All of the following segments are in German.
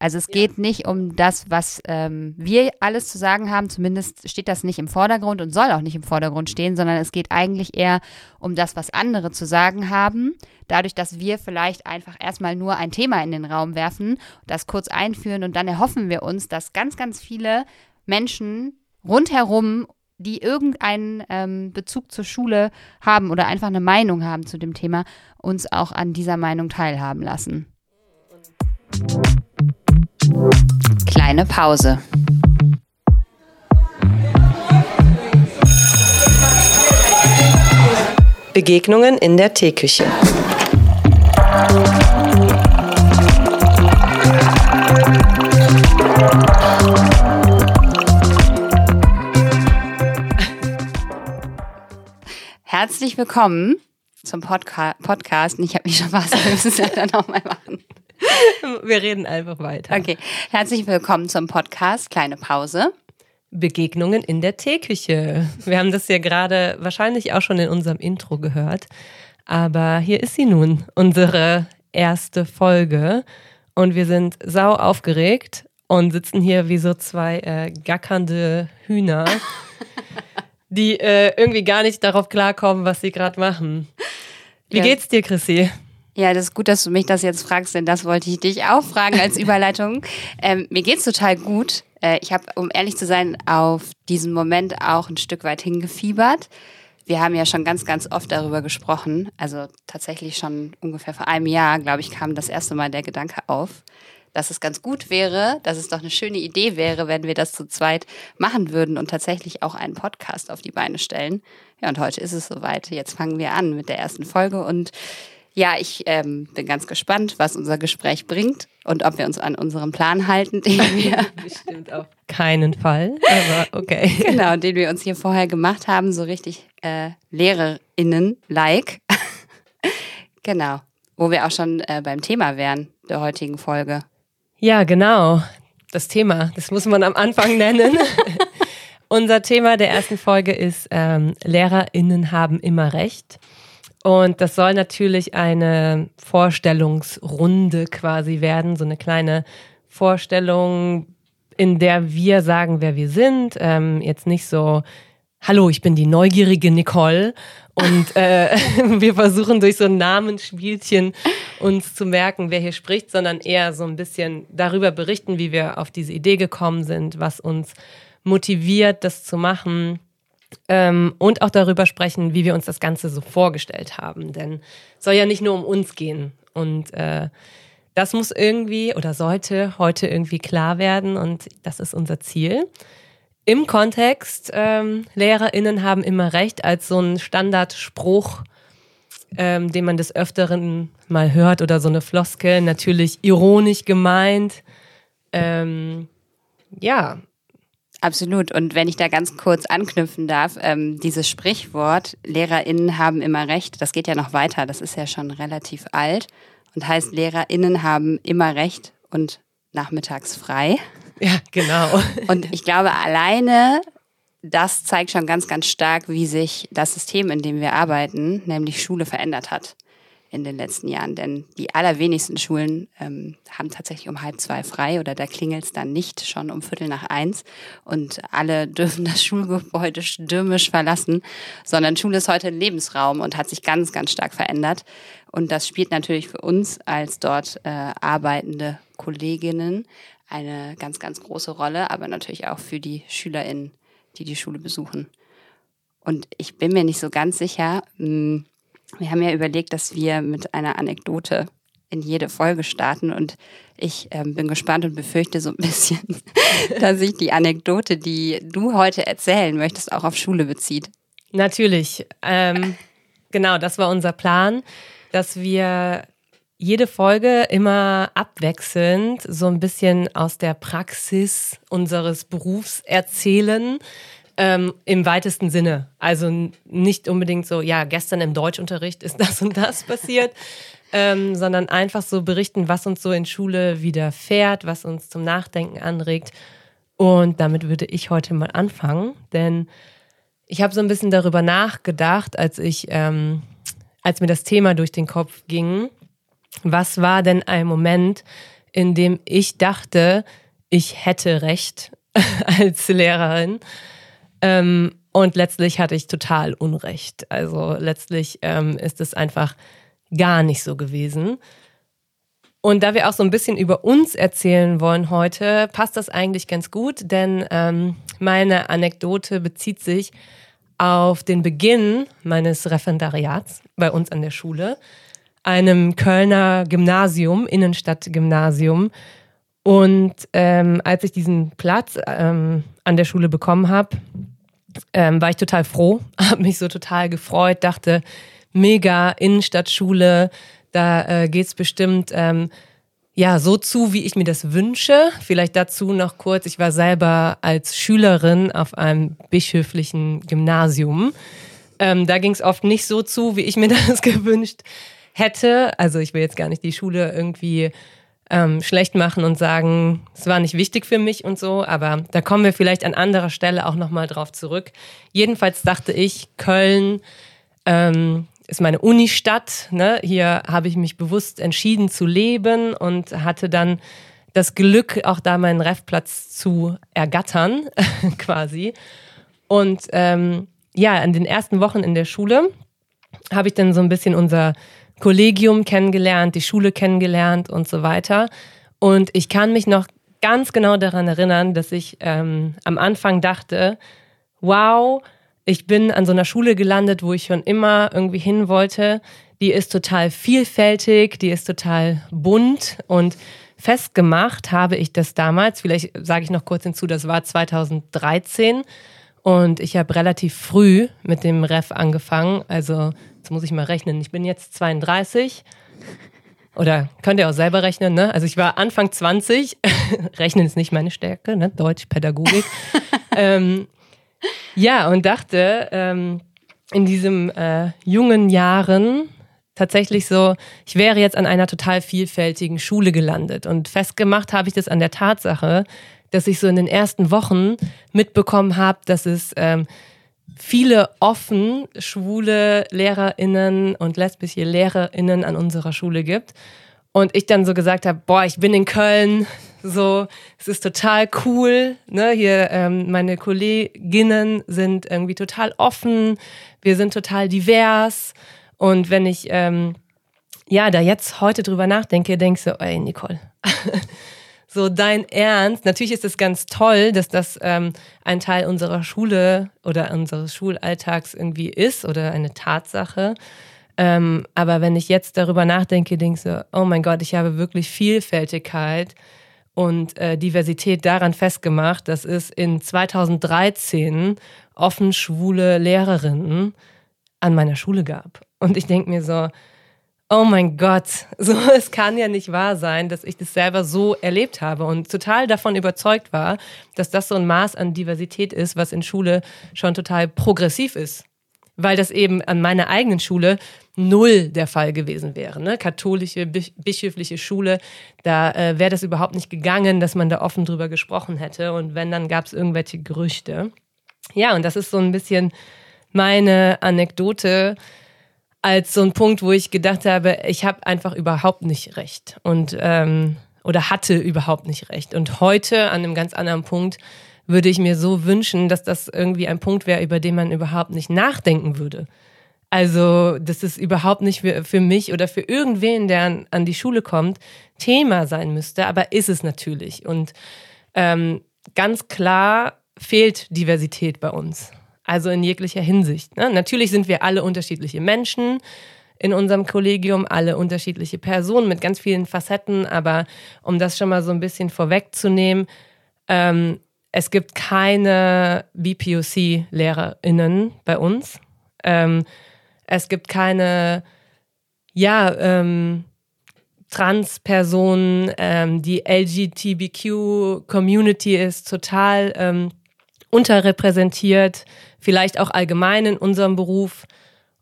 Also es geht nicht um das, was ähm, wir alles zu sagen haben, zumindest steht das nicht im Vordergrund und soll auch nicht im Vordergrund stehen, sondern es geht eigentlich eher um das, was andere zu sagen haben. Dadurch, dass wir vielleicht einfach erstmal nur ein Thema in den Raum werfen, das kurz einführen und dann erhoffen wir uns, dass ganz, ganz viele Menschen rundherum, die irgendeinen ähm, Bezug zur Schule haben oder einfach eine Meinung haben zu dem Thema, uns auch an dieser Meinung teilhaben lassen. Kleine Pause. Begegnungen in der Teeküche. Herzlich willkommen zum Podca Podcast. Ich habe mich schon was, wir müssen es leider nochmal machen. Wir reden einfach weiter. Okay, herzlich willkommen zum Podcast Kleine Pause. Begegnungen in der Teeküche. Wir haben das ja gerade wahrscheinlich auch schon in unserem Intro gehört. Aber hier ist sie nun, unsere erste Folge. Und wir sind sau aufgeregt und sitzen hier wie so zwei äh, gackernde Hühner, die äh, irgendwie gar nicht darauf klarkommen, was sie gerade machen. Wie ja. geht's dir, Chrissy? Ja, das ist gut, dass du mich das jetzt fragst, denn das wollte ich dich auch fragen als Überleitung. ähm, mir geht's total gut. Äh, ich habe, um ehrlich zu sein, auf diesen Moment auch ein Stück weit hingefiebert. Wir haben ja schon ganz, ganz oft darüber gesprochen. Also tatsächlich schon ungefähr vor einem Jahr, glaube ich, kam das erste Mal der Gedanke auf, dass es ganz gut wäre, dass es doch eine schöne Idee wäre, wenn wir das zu zweit machen würden und tatsächlich auch einen Podcast auf die Beine stellen. Ja, und heute ist es soweit. Jetzt fangen wir an mit der ersten Folge und ja, ich ähm, bin ganz gespannt, was unser Gespräch bringt und ob wir uns an unserem Plan halten, den wir. Bestimmt auf keinen Fall, aber okay. genau, den wir uns hier vorher gemacht haben, so richtig äh, LehrerInnen-like. genau, wo wir auch schon äh, beim Thema wären der heutigen Folge. Ja, genau. Das Thema, das muss man am Anfang nennen. Unser Thema der ersten Folge ist ähm, LehrerInnen haben immer Recht. Und das soll natürlich eine Vorstellungsrunde quasi werden, so eine kleine Vorstellung, in der wir sagen, wer wir sind. Ähm, jetzt nicht so, hallo, ich bin die neugierige Nicole und äh, wir versuchen durch so ein Namensspielchen uns zu merken, wer hier spricht, sondern eher so ein bisschen darüber berichten, wie wir auf diese Idee gekommen sind, was uns motiviert, das zu machen ähm, und auch darüber sprechen, wie wir uns das Ganze so vorgestellt haben. Denn es soll ja nicht nur um uns gehen. Und äh, das muss irgendwie oder sollte heute irgendwie klar werden und das ist unser Ziel. Im Kontext, ähm, LehrerInnen haben immer recht, als so ein Standardspruch, ähm, den man des Öfteren mal hört oder so eine Floskel, natürlich ironisch gemeint. Ähm, ja, Absolut. Und wenn ich da ganz kurz anknüpfen darf, ähm, dieses Sprichwort, LehrerInnen haben immer recht, das geht ja noch weiter, das ist ja schon relativ alt und heißt, LehrerInnen haben immer recht und nachmittags frei. Ja, genau. Und ich glaube, alleine das zeigt schon ganz, ganz stark, wie sich das System, in dem wir arbeiten, nämlich Schule, verändert hat in den letzten Jahren. Denn die allerwenigsten Schulen ähm, haben tatsächlich um halb zwei frei oder da klingelt es dann nicht schon um Viertel nach eins und alle dürfen das Schulgebäude stürmisch verlassen, sondern Schule ist heute ein Lebensraum und hat sich ganz, ganz stark verändert. Und das spielt natürlich für uns als dort äh, arbeitende Kolleginnen eine ganz, ganz große Rolle, aber natürlich auch für die SchülerInnen, die die Schule besuchen. Und ich bin mir nicht so ganz sicher, mh, hm, wir haben ja überlegt, dass wir mit einer Anekdote in jede Folge starten und ich ähm, bin gespannt und befürchte so ein bisschen, dass sich die Anekdote, die du heute erzählen möchtest, auch auf Schule bezieht. Natürlich. Ähm, genau, das war unser Plan, dass wir jede Folge immer abwechselnd so ein bisschen aus der Praxis unseres Berufs erzählen ähm, Im weitesten Sinne. Also nicht unbedingt so, ja, gestern im Deutschunterricht ist das und das passiert, ähm, sondern einfach so berichten, was uns so in Schule widerfährt, was uns zum Nachdenken anregt. Und damit würde ich heute mal anfangen, denn ich habe so ein bisschen darüber nachgedacht, als ich, ähm, als mir das Thema durch den Kopf ging. Was war denn ein Moment in dem ich dachte, ich hätte recht als Lehrerin. Ähm, und letztlich hatte ich total Unrecht. Also letztlich ähm, ist es einfach gar nicht so gewesen. Und da wir auch so ein bisschen über uns erzählen wollen heute, passt das eigentlich ganz gut, denn ähm, meine Anekdote bezieht sich auf den Beginn meines Referendariats bei uns an der Schule, einem Kölner Gymnasium, Innenstadtgymnasium. Und ähm, als ich diesen Platz ähm, an der Schule bekommen habe, ähm, war ich total froh, habe mich so total gefreut, dachte, mega Innenstadtschule, da äh, geht es bestimmt ähm, ja so zu, wie ich mir das wünsche. Vielleicht dazu noch kurz, ich war selber als Schülerin auf einem bischöflichen Gymnasium. Ähm, da ging es oft nicht so zu, wie ich mir das gewünscht hätte. Also ich will jetzt gar nicht die Schule irgendwie ähm, schlecht machen und sagen, es war nicht wichtig für mich und so, aber da kommen wir vielleicht an anderer Stelle auch nochmal drauf zurück. Jedenfalls dachte ich, Köln ähm, ist meine Unistadt. Ne? Hier habe ich mich bewusst entschieden zu leben und hatte dann das Glück, auch da meinen Refplatz zu ergattern, quasi. Und ähm, ja, in den ersten Wochen in der Schule habe ich dann so ein bisschen unser Kollegium kennengelernt, die Schule kennengelernt und so weiter. Und ich kann mich noch ganz genau daran erinnern, dass ich ähm, am Anfang dachte, wow, ich bin an so einer Schule gelandet, wo ich schon immer irgendwie hin wollte. Die ist total vielfältig, die ist total bunt und festgemacht habe ich das damals, vielleicht sage ich noch kurz hinzu, das war 2013 und ich habe relativ früh mit dem Ref angefangen, also jetzt muss ich mal rechnen, ich bin jetzt 32. Oder könnt ihr auch selber rechnen, ne? Also ich war Anfang 20, rechnen ist nicht meine Stärke, ne? Deutsch, Pädagogik. ähm, ja, und dachte, ähm, in diesen äh, jungen Jahren tatsächlich so, ich wäre jetzt an einer total vielfältigen Schule gelandet. Und festgemacht habe ich das an der Tatsache, dass ich so in den ersten Wochen mitbekommen habe, dass es ähm, viele offen schwule LehrerInnen und lesbische LehrerInnen an unserer Schule gibt. Und ich dann so gesagt habe, boah, ich bin in Köln, so, es ist total cool, ne, hier, ähm, meine Kolleginnen sind irgendwie total offen, wir sind total divers. Und wenn ich, ähm, ja, da jetzt heute drüber nachdenke, denkst du, ey, Nicole, so dein Ernst. Natürlich ist es ganz toll, dass das ähm, ein Teil unserer Schule oder unseres Schulalltags irgendwie ist oder eine Tatsache. Ähm, aber wenn ich jetzt darüber nachdenke, denke ich so, oh mein Gott, ich habe wirklich Vielfältigkeit und äh, Diversität daran festgemacht, dass es in 2013 offen schwule Lehrerinnen an meiner Schule gab. Und ich denke mir so, oh mein Gott, so, es kann ja nicht wahr sein, dass ich das selber so erlebt habe und total davon überzeugt war, dass das so ein Maß an Diversität ist, was in Schule schon total progressiv ist. Weil das eben an meiner eigenen Schule null der Fall gewesen wäre. Ne? Katholische, bischöfliche Schule, da äh, wäre das überhaupt nicht gegangen, dass man da offen drüber gesprochen hätte. Und wenn, dann gab es irgendwelche Gerüchte. Ja, und das ist so ein bisschen meine Anekdote, als so ein Punkt, wo ich gedacht habe, ich habe einfach überhaupt nicht recht und ähm, oder hatte überhaupt nicht recht. Und heute an einem ganz anderen Punkt würde ich mir so wünschen, dass das irgendwie ein Punkt wäre, über den man überhaupt nicht nachdenken würde. Also, dass es überhaupt nicht für, für mich oder für irgendwen, der an, an, die Schule kommt, Thema sein müsste, aber ist es natürlich. Und ähm, ganz klar fehlt Diversität bei uns. Also in jeglicher Hinsicht. Ne? Natürlich sind wir alle unterschiedliche Menschen in unserem Kollegium, alle unterschiedliche Personen mit ganz vielen Facetten, aber um das schon mal so ein bisschen vorwegzunehmen, ähm, es gibt keine BPOC-LehrerInnen bei uns. Ähm, es gibt keine, ja, ähm, Trans-Personen, ähm, die LGBTQ-Community ist total ähm, unterrepräsentiert vielleicht auch allgemein in unserem Beruf.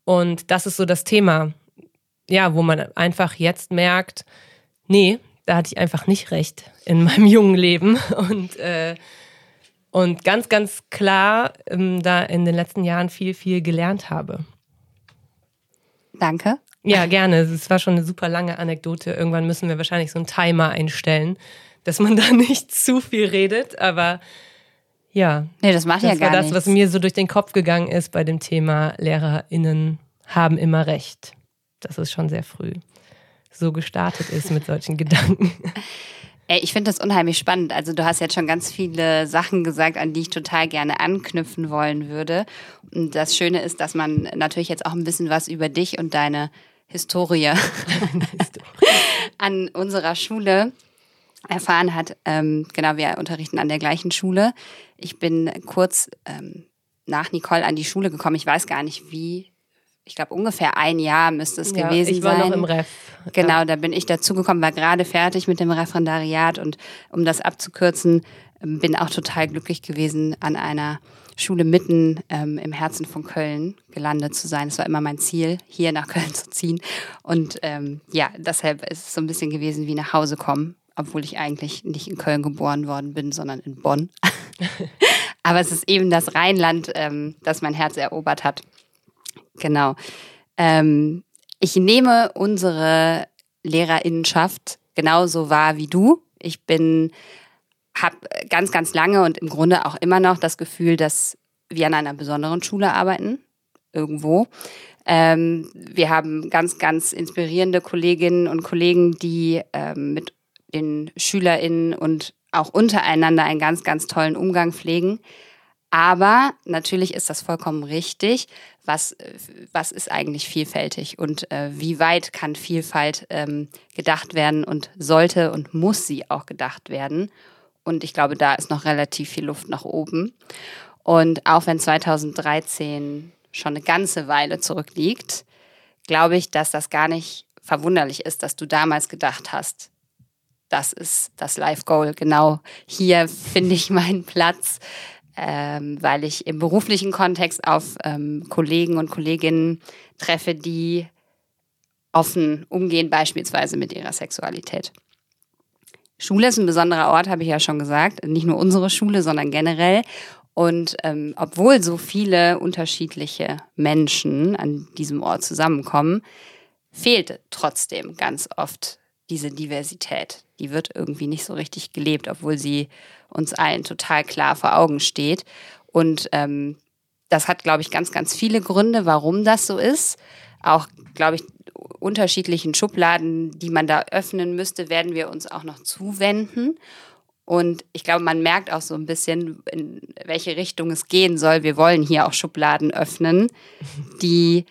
Und das ist so das Thema, ja, wo man einfach jetzt merkt, nee, da hatte ich einfach nicht recht in meinem jungen Leben. Und, äh, und ganz, ganz klar ähm, da in den letzten Jahren viel, viel gelernt habe. Danke. Ja, gerne. Es war schon eine super lange Anekdote. Irgendwann müssen wir wahrscheinlich so einen Timer einstellen, dass man da nicht zu viel redet. Aber ja. Nee, das macht das ja gar nichts. Das war das, was mir so durch den Kopf gegangen ist bei dem Thema LehrerInnen haben immer Recht. Das ist schon sehr früh so gestartet ist mit solchen Gedanken. Ey, ich finde das unheimlich spannend. Also du hast jetzt schon ganz viele Sachen gesagt, an die ich total gerne anknüpfen wollen würde. Und das Schöne ist, dass man natürlich jetzt auch ein bisschen was über dich und deine Historie an unserer Schule erfahren hat. Ähm, genau, wir unterrichten an der gleichen Schule. Ich bin kurz ähm, nach Nicole an die Schule gekommen. Ich weiß gar nicht, wie ich glaube, ungefähr ein Jahr müsste es ja, gewesen sein. Ich war sein. noch im Ref. Genau, ja. da bin ich dazugekommen, war gerade fertig mit dem Referendariat und um das abzukürzen, bin auch total glücklich gewesen, an einer Schule mitten ähm, im Herzen von Köln gelandet zu sein. Es war immer mein Ziel, hier nach Köln zu ziehen. Und ähm, ja, deshalb ist es so ein bisschen gewesen wie nach Hause kommen, obwohl ich eigentlich nicht in Köln geboren worden bin, sondern in Bonn. Aber es ist eben das Rheinland, ähm, das mein Herz erobert hat. Genau. Ähm, ich nehme unsere Lehrerinnenschaft genauso wahr wie du. Ich bin, habe ganz, ganz lange und im Grunde auch immer noch das Gefühl, dass wir an einer besonderen Schule arbeiten, irgendwo. Ähm, wir haben ganz, ganz inspirierende Kolleginnen und Kollegen, die ähm, mit den SchülerInnen und auch untereinander einen ganz, ganz tollen Umgang pflegen. Aber natürlich ist das vollkommen richtig. Was, was ist eigentlich vielfältig und äh, wie weit kann Vielfalt ähm, gedacht werden und sollte und muss sie auch gedacht werden? Und ich glaube, da ist noch relativ viel Luft nach oben. Und auch wenn 2013 schon eine ganze Weile zurückliegt, glaube ich, dass das gar nicht verwunderlich ist, dass du damals gedacht hast, das ist das Life Goal. Genau hier finde ich meinen Platz ähm, weil ich im beruflichen Kontext auf ähm, Kollegen und Kolleginnen treffe, die offen umgehen, beispielsweise mit ihrer Sexualität. Schule ist ein besonderer Ort, habe ich ja schon gesagt. Nicht nur unsere Schule, sondern generell. Und ähm, obwohl so viele unterschiedliche Menschen an diesem Ort zusammenkommen, fehlt trotzdem ganz oft diese Diversität. Die wird irgendwie nicht so richtig gelebt, obwohl sie uns allen total klar vor Augen steht. Und ähm, das hat, glaube ich, ganz, ganz viele Gründe, warum das so ist. Auch, glaube ich, unterschiedlichen Schubladen, die man da öffnen müsste, werden wir uns auch noch zuwenden. Und ich glaube, man merkt auch so ein bisschen, in welche Richtung es gehen soll. Wir wollen hier auch Schubladen öffnen, die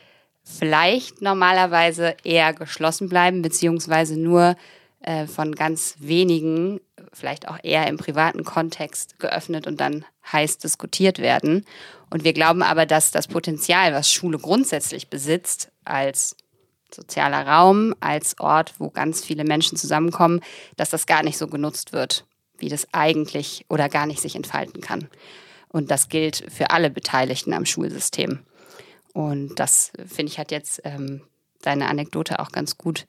vielleicht normalerweise eher geschlossen bleiben, beziehungsweise nur äh, von ganz wenigen, vielleicht auch eher im privaten Kontext geöffnet und dann heiß diskutiert werden. Und wir glauben aber, dass das Potenzial, was Schule grundsätzlich besitzt, als sozialer Raum, als Ort, wo ganz viele Menschen zusammenkommen, dass das gar nicht so genutzt wird, wie das eigentlich oder gar nicht sich entfalten kann. Und das gilt für alle Beteiligten am Schulsystem. Und das, finde ich, hat jetzt ähm, deine Anekdote auch ganz gut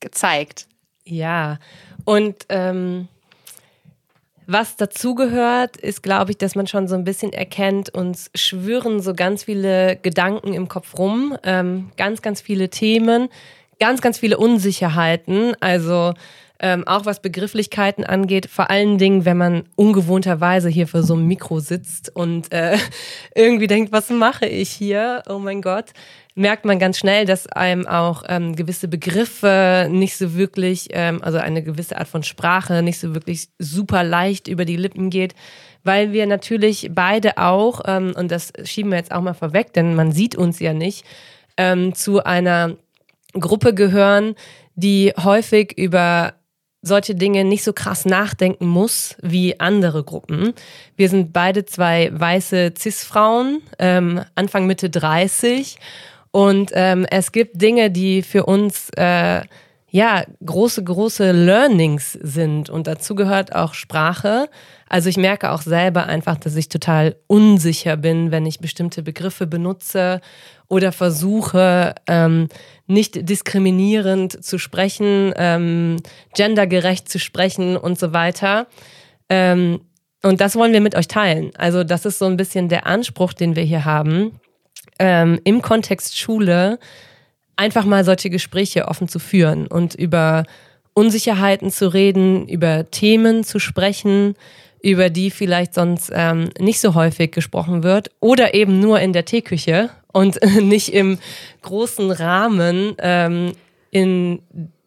gezeigt. Ja, und ähm, was dazugehört, ist, glaube ich, dass man schon so ein bisschen erkennt, uns schwören so ganz viele Gedanken im Kopf rum, ähm, ganz, ganz viele Themen, ganz, ganz viele Unsicherheiten. Also ähm, auch was Begrifflichkeiten angeht, vor allen Dingen, wenn man ungewohnterweise hier für so einem Mikro sitzt und äh, irgendwie denkt, was mache ich hier? Oh mein Gott, merkt man ganz schnell, dass einem auch ähm, gewisse Begriffe nicht so wirklich, ähm, also eine gewisse Art von Sprache nicht so wirklich super leicht über die Lippen geht, weil wir natürlich beide auch, ähm, und das schieben wir jetzt auch mal vorweg, denn man sieht uns ja nicht, ähm, zu einer Gruppe gehören, die häufig über solche Dinge nicht so krass nachdenken muss wie andere Gruppen. Wir sind beide zwei weiße Cis-Frauen, ähm, Anfang Mitte 30 und ähm, es gibt Dinge, die für uns äh, ja große, große Learnings sind und dazu gehört auch Sprache. Also ich merke auch selber einfach, dass ich total unsicher bin, wenn ich bestimmte Begriffe benutze oder versuche, ähm, nicht diskriminierend zu sprechen, ähm, gendergerecht zu sprechen und so weiter. Ähm, und das wollen wir mit euch teilen. Also das ist so ein bisschen der Anspruch, den wir hier haben. Ähm, Im Kontext Schule einfach mal solche Gespräche offen zu führen und über Unsicherheiten zu reden, über Themen zu sprechen, über die vielleicht sonst ähm, nicht so häufig gesprochen wird oder eben nur in der Teeküche und nicht im großen Rahmen, ähm, in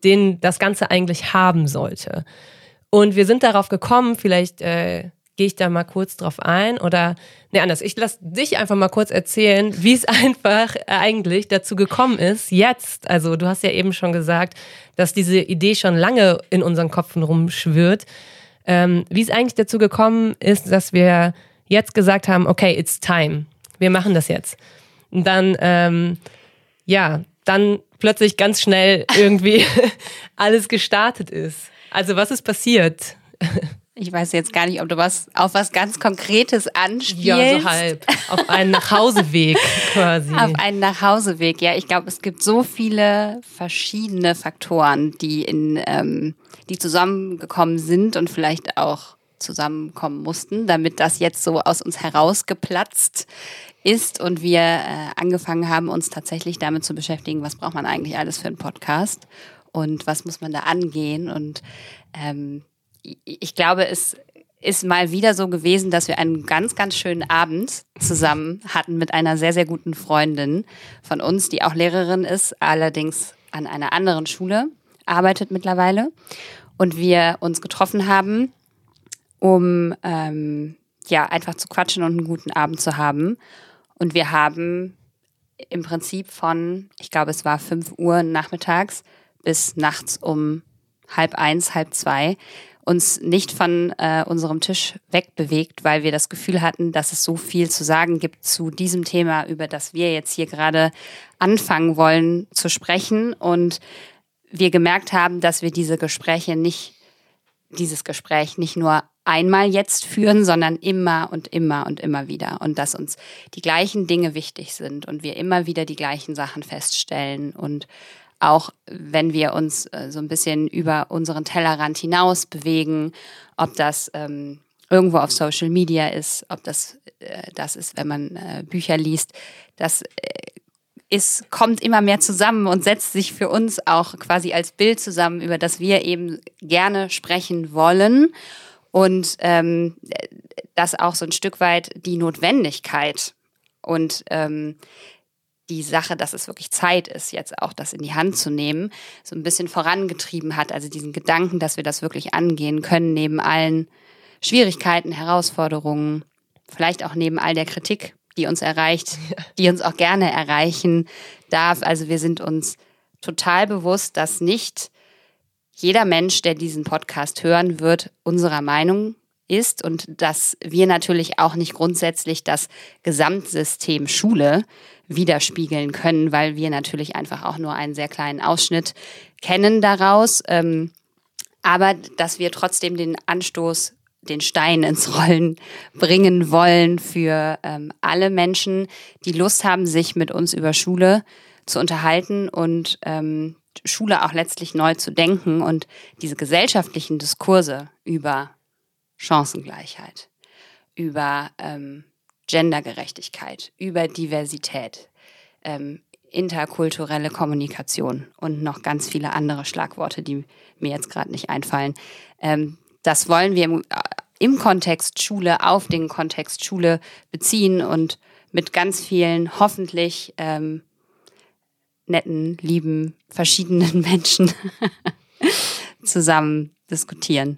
den das Ganze eigentlich haben sollte. Und wir sind darauf gekommen, vielleicht äh, gehe ich da mal kurz drauf ein oder ne anders, ich lasse dich einfach mal kurz erzählen, wie es einfach eigentlich dazu gekommen ist, jetzt, also du hast ja eben schon gesagt, dass diese Idee schon lange in unseren Köpfen rumschwirrt, ähm, wie es eigentlich dazu gekommen ist, dass wir jetzt gesagt haben, okay, it's time, wir machen das jetzt. Und dann, ähm, ja, dann plötzlich ganz schnell irgendwie alles gestartet ist. Also was ist passiert? Ich weiß jetzt gar nicht, ob du was auf was ganz Konkretes anspielst. Ja, so halb. Auf einen Nachhauseweg quasi. Auf einen Nachhauseweg, ja. Ich glaube, es gibt so viele verschiedene Faktoren, die in, ähm, die zusammengekommen sind und vielleicht auch zusammenkommen mussten, damit das jetzt so aus uns herausgeplatzt ist und wir äh, angefangen haben, uns tatsächlich damit zu beschäftigen, was braucht man eigentlich alles für einen Podcast und was muss man da angehen und ähm, ich glaube, es ist mal wieder so gewesen, dass wir einen ganz, ganz schönen Abend zusammen hatten mit einer sehr, sehr guten Freundin von uns, die auch Lehrerin ist, allerdings an einer anderen Schule arbeitet mittlerweile. Und wir uns getroffen haben, um ähm, ja einfach zu quatschen und einen guten Abend zu haben. Und wir haben im Prinzip von, ich glaube, es war fünf Uhr nachmittags bis nachts um halb eins, halb zwei uns nicht von äh, unserem Tisch wegbewegt, weil wir das Gefühl hatten, dass es so viel zu sagen gibt zu diesem Thema, über das wir jetzt hier gerade anfangen wollen zu sprechen. Und wir gemerkt haben, dass wir diese Gespräche nicht, dieses Gespräch nicht nur einmal jetzt führen, sondern immer und immer und immer wieder. Und dass uns die gleichen Dinge wichtig sind und wir immer wieder die gleichen Sachen feststellen und auch wenn wir uns äh, so ein bisschen über unseren Tellerrand hinaus bewegen, ob das ähm, irgendwo auf Social Media ist, ob das äh, das ist, wenn man äh, Bücher liest, das äh, ist, kommt immer mehr zusammen und setzt sich für uns auch quasi als Bild zusammen, über das wir eben gerne sprechen wollen. Und ähm, das auch so ein Stück weit die Notwendigkeit und ähm, die Sache, dass es wirklich Zeit ist, jetzt auch das in die Hand zu nehmen, so ein bisschen vorangetrieben hat. Also diesen Gedanken, dass wir das wirklich angehen können, neben allen Schwierigkeiten, Herausforderungen, vielleicht auch neben all der Kritik, die uns erreicht, die uns auch gerne erreichen darf. Also wir sind uns total bewusst, dass nicht jeder Mensch, der diesen Podcast hören wird, unserer Meinung ist und dass wir natürlich auch nicht grundsätzlich das Gesamtsystem Schule widerspiegeln können, weil wir natürlich einfach auch nur einen sehr kleinen Ausschnitt kennen daraus. Ähm, aber dass wir trotzdem den Anstoß, den Stein ins Rollen bringen wollen für ähm, alle Menschen, die Lust haben, sich mit uns über Schule zu unterhalten und ähm, Schule auch letztlich neu zu denken und diese gesellschaftlichen Diskurse über Chancengleichheit, über ähm, Gendergerechtigkeit, über Diversität, ähm, interkulturelle Kommunikation und noch ganz viele andere Schlagworte, die mir jetzt gerade nicht einfallen. Ähm, das wollen wir im, äh, im Kontext Schule, auf den Kontext Schule beziehen und mit ganz vielen hoffentlich ähm, netten, lieben, verschiedenen Menschen zusammen diskutieren.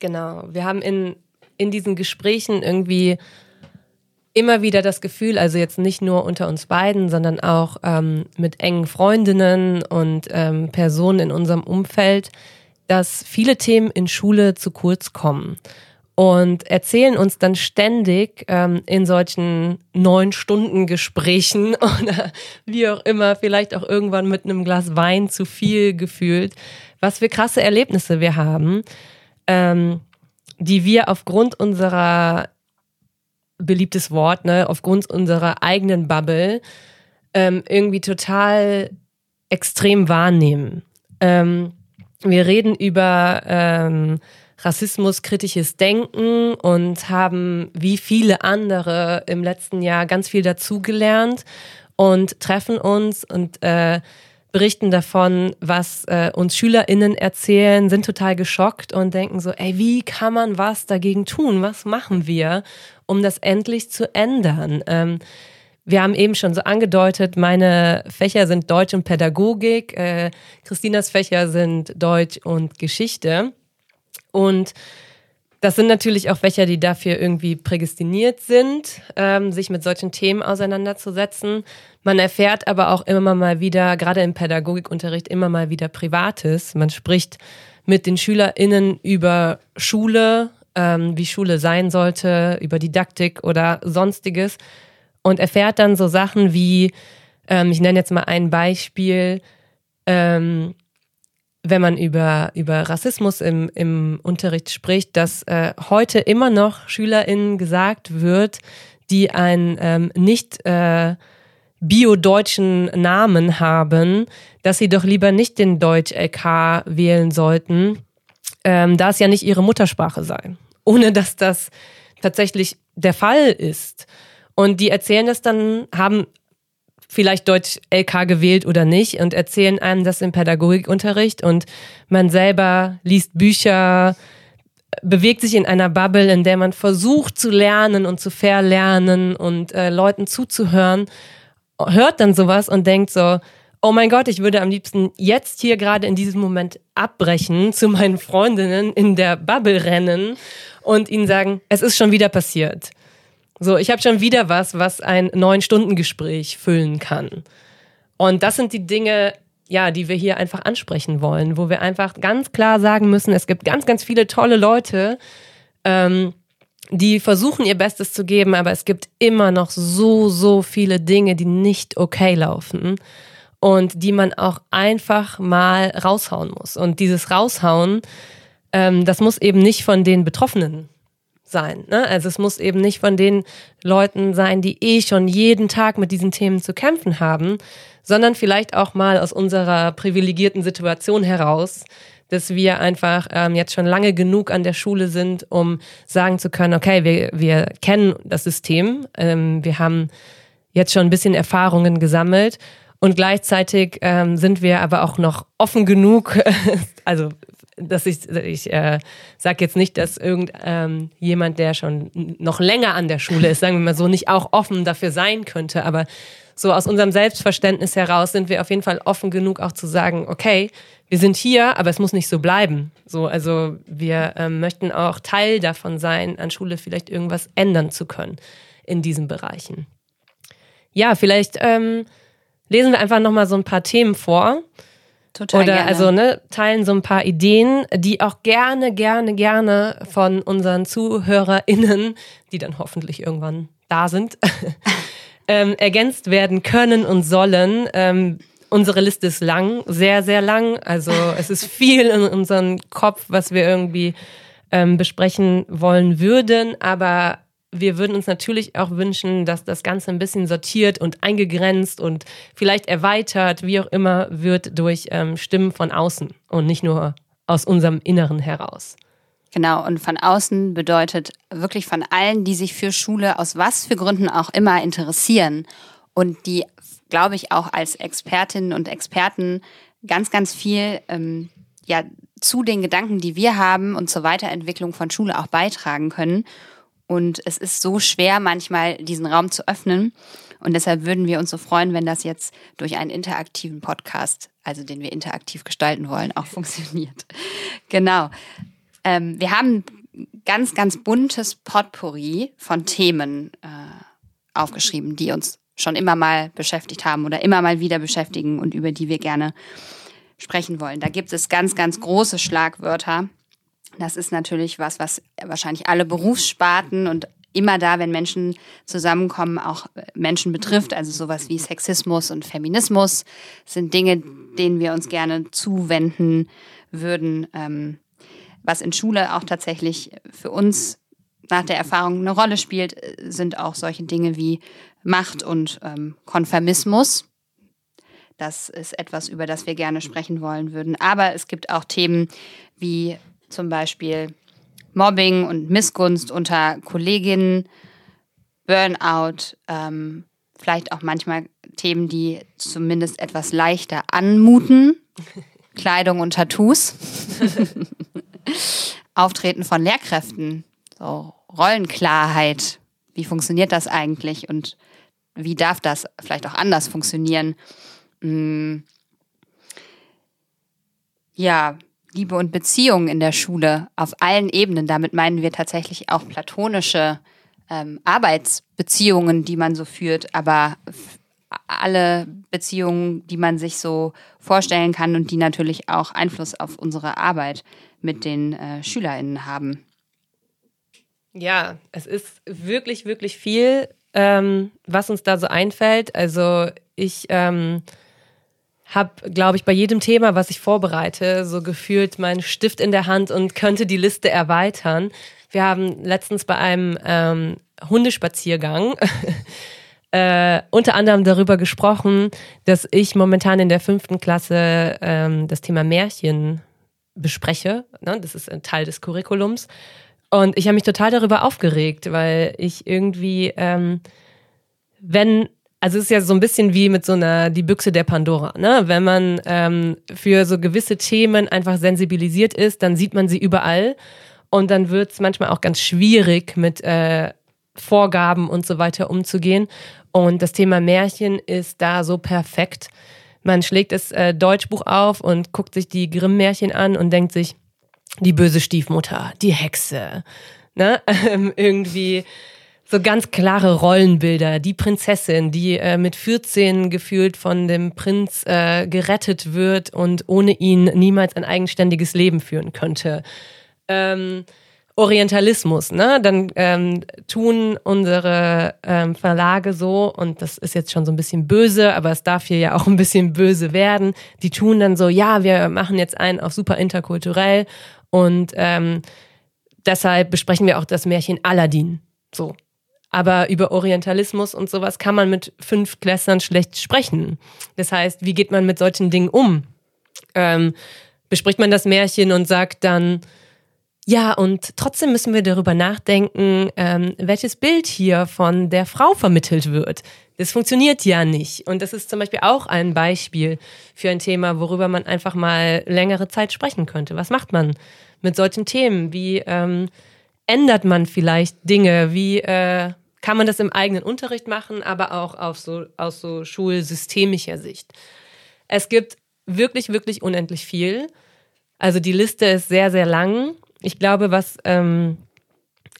Genau. Wir haben in, in diesen Gesprächen irgendwie immer wieder das Gefühl, also jetzt nicht nur unter uns beiden, sondern auch ähm, mit engen Freundinnen und ähm, Personen in unserem Umfeld, dass viele Themen in Schule zu kurz kommen und erzählen uns dann ständig ähm, in solchen neun Stunden Gesprächen oder wie auch immer, vielleicht auch irgendwann mit einem Glas Wein zu viel gefühlt, was für krasse Erlebnisse wir haben, ähm, die wir aufgrund unserer beliebtes Wort, ne, aufgrund unserer eigenen Bubble ähm, irgendwie total extrem wahrnehmen. Ähm, wir reden über ähm, rassismuskritisches Denken und haben wie viele andere im letzten Jahr ganz viel dazugelernt und treffen uns und äh, berichten davon, was äh, uns SchülerInnen erzählen, sind total geschockt und denken so, ey, wie kann man was dagegen tun? Was machen wir, um das endlich zu ändern? Ähm, wir haben eben schon so angedeutet, meine Fächer sind Deutsch und Pädagogik, äh, Christinas Fächer sind Deutsch und Geschichte. Und das sind natürlich auch Fächer, die dafür irgendwie prädestiniert sind, ähm, sich mit solchen Themen auseinanderzusetzen. Man erfährt aber auch immer mal wieder, gerade im Pädagogikunterricht, immer mal wieder Privates. Man spricht mit den SchülerInnen über Schule, ähm, wie Schule sein sollte, über Didaktik oder sonstiges und erfährt dann so Sachen wie, ähm, ich nenne jetzt mal ein Beispiel, ähm, wenn man über, über Rassismus im, im Unterricht spricht, dass äh, heute immer noch SchülerInnen gesagt wird, die einen ähm, nicht äh, biodeutschen Namen haben, dass sie doch lieber nicht den Deutsch-LK wählen sollten, ähm, da es ja nicht ihre Muttersprache sei. Ohne dass das tatsächlich der Fall ist. Und die erzählen das dann, haben vielleicht Deutsch LK gewählt oder nicht und erzählen einem das im Pädagogikunterricht und man selber liest Bücher, bewegt sich in einer Bubble, in der man versucht zu lernen und zu verlernen und äh, Leuten zuzuhören, hört dann sowas und denkt so, oh mein Gott, ich würde am liebsten jetzt hier gerade in diesem Moment abbrechen, zu meinen Freundinnen in der Bubble rennen und ihnen sagen, es ist schon wieder passiert. So, ich habe schon wieder was, was ein neun Stunden Gespräch füllen kann. Und das sind die Dinge, ja, die wir hier einfach ansprechen wollen, wo wir einfach ganz klar sagen müssen, es gibt ganz, ganz viele tolle Leute, ähm, die versuchen ihr Bestes zu geben, aber es gibt immer noch so, so viele Dinge, die nicht okay laufen und die man auch einfach mal raushauen muss. Und dieses Raushauen, ähm, das muss eben nicht von den Betroffenen sein. Ne? Also es muss eben nicht von den Leuten sein, die eh schon jeden Tag mit diesen Themen zu kämpfen haben, sondern vielleicht auch mal aus unserer privilegierten Situation heraus, dass wir einfach ähm, jetzt schon lange genug an der Schule sind, um sagen zu können, okay, wir, wir kennen das System, ähm, wir haben jetzt schon ein bisschen Erfahrungen gesammelt und gleichzeitig ähm, sind wir aber auch noch offen genug, also dass ich, ich äh, sage jetzt nicht, dass irgendjemand, ähm, der schon noch länger an der Schule ist, sagen wir mal so, nicht auch offen dafür sein könnte. Aber so aus unserem Selbstverständnis heraus sind wir auf jeden Fall offen genug, auch zu sagen, okay, wir sind hier, aber es muss nicht so bleiben. So, also wir ähm, möchten auch Teil davon sein, an Schule vielleicht irgendwas ändern zu können in diesen Bereichen. Ja, vielleicht ähm, lesen wir einfach nochmal so ein paar Themen vor Total Oder gerne. also ne, teilen so ein paar Ideen, die auch gerne, gerne, gerne von unseren ZuhörerInnen, die dann hoffentlich irgendwann da sind, ähm, ergänzt werden können und sollen. Ähm, unsere Liste ist lang, sehr, sehr lang. Also es ist viel in unserem Kopf, was wir irgendwie ähm, besprechen wollen würden, aber wir würden uns natürlich auch wünschen, dass das Ganze ein bisschen sortiert und eingegrenzt und vielleicht erweitert, wie auch immer, wird durch ähm, Stimmen von außen und nicht nur aus unserem Inneren heraus. Genau, und von außen bedeutet wirklich von allen, die sich für Schule aus was für Gründen auch immer interessieren und die, glaube ich, auch als Expertinnen und Experten ganz, ganz viel ähm, ja, zu den Gedanken, die wir haben und zur Weiterentwicklung von Schule auch beitragen können. Und es ist so schwer, manchmal diesen Raum zu öffnen. Und deshalb würden wir uns so freuen, wenn das jetzt durch einen interaktiven Podcast, also den wir interaktiv gestalten wollen, auch funktioniert. Genau. Ähm, wir haben ganz, ganz buntes Potpourri von Themen äh, aufgeschrieben, die uns schon immer mal beschäftigt haben oder immer mal wieder beschäftigen und über die wir gerne sprechen wollen. Da gibt es ganz, ganz große Schlagwörter das ist natürlich was, was wahrscheinlich alle Berufssparten und immer da, wenn Menschen zusammenkommen, auch Menschen betrifft. Also sowas wie Sexismus und Feminismus sind Dinge, denen wir uns gerne zuwenden würden. Ähm, was in Schule auch tatsächlich für uns nach der Erfahrung eine Rolle spielt, sind auch solche Dinge wie Macht und ähm, Konformismus. Das ist etwas, über das wir gerne sprechen wollen würden. Aber es gibt auch Themen wie zum Beispiel Mobbing und Missgunst unter Kolleginnen, Burnout, ähm, vielleicht auch manchmal Themen, die zumindest etwas leichter anmuten. Kleidung und Tattoos. Auftreten von Lehrkräften. So Rollenklarheit. Wie funktioniert das eigentlich und wie darf das vielleicht auch anders funktionieren? Hm. Ja, Liebe und Beziehungen in der Schule auf allen Ebenen. Damit meinen wir tatsächlich auch platonische ähm, Arbeitsbeziehungen, die man so führt, aber alle Beziehungen, die man sich so vorstellen kann und die natürlich auch Einfluss auf unsere Arbeit mit den äh, SchülerInnen haben. Ja, es ist wirklich, wirklich viel, ähm, was uns da so einfällt. Also ich ähm, habe, glaube ich, bei jedem Thema, was ich vorbereite, so gefühlt meinen Stift in der Hand und könnte die Liste erweitern. Wir haben letztens bei einem ähm, Hundespaziergang äh, unter anderem darüber gesprochen, dass ich momentan in der fünften Klasse ähm, das Thema Märchen bespreche. Ne? Das ist ein Teil des Curriculums. Und ich habe mich total darüber aufgeregt, weil ich irgendwie, ähm, wenn also es ist ja so ein bisschen wie mit so einer die Büchse der Pandora. Ne? Wenn man ähm, für so gewisse Themen einfach sensibilisiert ist, dann sieht man sie überall und dann wird es manchmal auch ganz schwierig mit äh, Vorgaben und so weiter umzugehen. Und das Thema Märchen ist da so perfekt. Man schlägt das äh, Deutschbuch auf und guckt sich die Grimm-Märchen an und denkt sich, die böse Stiefmutter, die Hexe, ne? irgendwie so ganz klare Rollenbilder. Die Prinzessin, die äh, mit 14 gefühlt von dem Prinz äh, gerettet wird und ohne ihn niemals ein eigenständiges Leben führen könnte. Ähm, Orientalismus, ne? Dann ähm, tun unsere ähm, Verlage so, und das ist jetzt schon so ein bisschen böse, aber es darf hier ja auch ein bisschen böse werden. Die tun dann so, ja, wir machen jetzt einen auf super interkulturell und ähm, deshalb besprechen wir auch das Märchen Aladdin. So. Aber über Orientalismus und sowas kann man mit fünf Klässern schlecht sprechen. Das heißt, wie geht man mit solchen Dingen um? Ähm, bespricht man das Märchen und sagt dann, ja, und trotzdem müssen wir darüber nachdenken, ähm, welches Bild hier von der Frau vermittelt wird. Das funktioniert ja nicht. Und das ist zum Beispiel auch ein Beispiel für ein Thema, worüber man einfach mal längere Zeit sprechen könnte. Was macht man mit solchen Themen? Wie ähm, ändert man vielleicht Dinge? Wie äh, kann man das im eigenen Unterricht machen, aber auch auf so, aus so schulsystemischer Sicht? Es gibt wirklich, wirklich unendlich viel. Also die Liste ist sehr, sehr lang. Ich glaube, was ähm,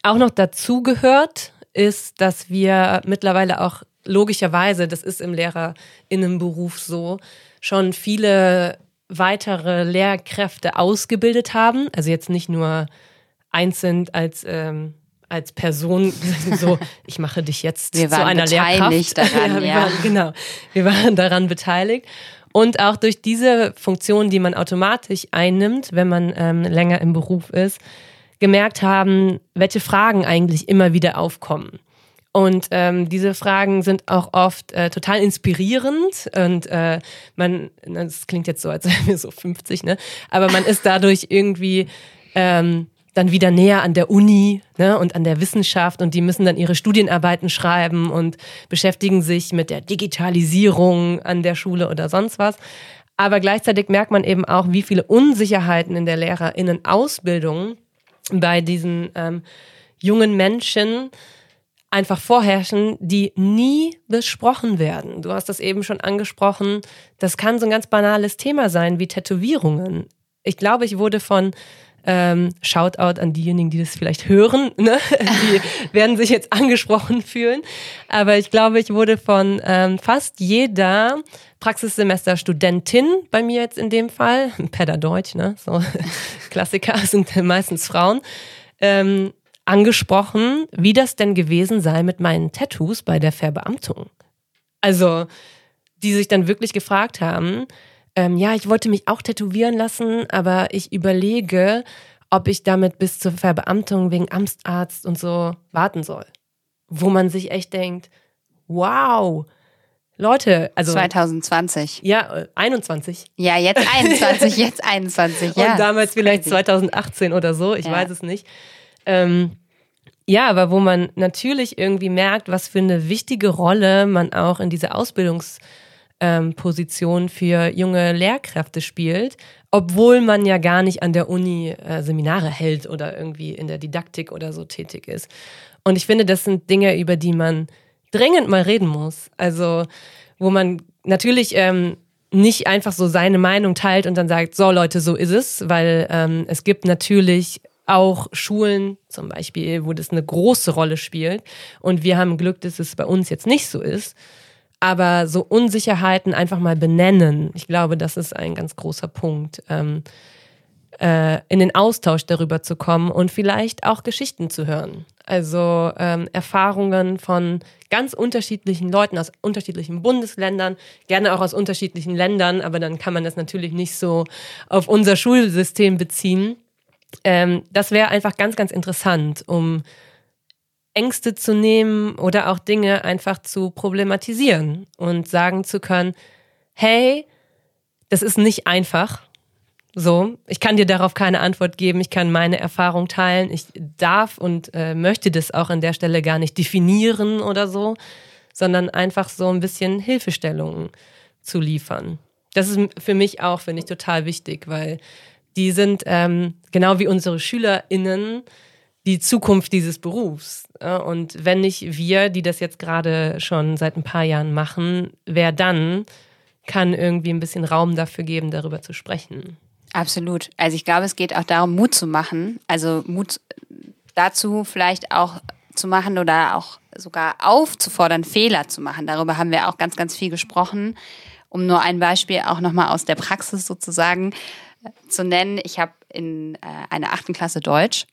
auch noch dazu gehört, ist, dass wir mittlerweile auch logischerweise, das ist im Lehrerinnenberuf so, schon viele weitere Lehrkräfte ausgebildet haben. Also jetzt nicht nur einzeln als ähm, als Person so, ich mache dich jetzt zu einer Lehrkraft. Daran, ja, wir ja. Waren, genau, wir waren daran beteiligt. Und auch durch diese Funktion, die man automatisch einnimmt, wenn man ähm, länger im Beruf ist, gemerkt haben, welche Fragen eigentlich immer wieder aufkommen. Und ähm, diese Fragen sind auch oft äh, total inspirierend und äh, man, das klingt jetzt so, als wären wir so 50, ne? Aber man ist dadurch irgendwie ähm, dann wieder näher an der Uni ne, und an der Wissenschaft und die müssen dann ihre Studienarbeiten schreiben und beschäftigen sich mit der Digitalisierung an der Schule oder sonst was. Aber gleichzeitig merkt man eben auch, wie viele Unsicherheiten in der Lehrerinnenausbildung bei diesen ähm, jungen Menschen einfach vorherrschen, die nie besprochen werden. Du hast das eben schon angesprochen. Das kann so ein ganz banales Thema sein wie Tätowierungen. Ich glaube, ich wurde von ähm, Shoutout an diejenigen, die das vielleicht hören. Ne? Die werden sich jetzt angesprochen fühlen. Aber ich glaube, ich wurde von ähm, fast jeder Praxissemester-Studentin bei mir jetzt in dem Fall, Pädadeutsch, ne? So Klassiker sind meistens Frauen, ähm, angesprochen, wie das denn gewesen sei mit meinen Tattoos bei der Verbeamtung. Also, die sich dann wirklich gefragt haben, ähm, ja, ich wollte mich auch tätowieren lassen, aber ich überlege, ob ich damit bis zur Verbeamtung wegen Amtsarzt und so warten soll. Wo man sich echt denkt, wow, Leute, also 2020. Ja, 21. Äh, ja, jetzt 21, jetzt 21, ja. Und damals vielleicht 2018 oder so, ich ja. weiß es nicht. Ähm, Ja, aber wo man natürlich irgendwie merkt, was für eine wichtige Rolle man auch in dieser Ausbildungsposition ähm, für junge Lehrkräfte spielt, obwohl man ja gar nicht an der Uni äh, Seminare hält oder irgendwie in der Didaktik oder so tätig ist. Und ich finde, das sind Dinge, über die man dringend mal reden muss. Also, wo man natürlich ähm, nicht einfach so seine Meinung teilt und dann sagt, so Leute, so ist es, weil ähm, es gibt natürlich auch Schulen zum Beispiel, wo das eine große Rolle spielt. Und wir haben Glück, dass es bei uns jetzt nicht so ist. Aber so Unsicherheiten einfach mal benennen, ich glaube, das ist ein ganz großer Punkt. Ähm, äh, in den Austausch darüber zu kommen und vielleicht auch Geschichten zu hören. Also ähm, Erfahrungen von ganz unterschiedlichen Leuten aus unterschiedlichen Bundesländern, gerne auch aus unterschiedlichen Ländern, aber dann kann man das natürlich nicht so auf unser Schulsystem beziehen. Ähm, das wäre einfach ganz, ganz interessant, um Ängste zu nehmen oder auch Dinge einfach zu problematisieren und sagen zu können, hey, das ist nicht einfach. So, ich kann dir darauf keine Antwort geben, ich kann meine Erfahrung teilen, ich darf und äh, möchte das auch an der Stelle gar nicht definieren oder so, sondern einfach so ein bisschen Hilfestellungen zu liefern. Das ist für mich auch, finde ich, total wichtig, weil die sind ähm, genau wie unsere SchülerInnen die Zukunft dieses Berufs. Und wenn nicht wir, die das jetzt gerade schon seit ein paar Jahren machen, wer dann kann irgendwie ein bisschen Raum dafür geben, darüber zu sprechen. Absolut. Also ich glaube, es geht auch darum, Mut zu machen. Also Mut dazu vielleicht auch zu machen oder auch sogar aufzufordern, Fehler zu machen. Darüber haben wir auch ganz, ganz viel gesprochen. Um nur ein Beispiel auch nochmal aus der Praxis sozusagen zu nennen. Ich habe in äh, einer achten Klasse Deutsch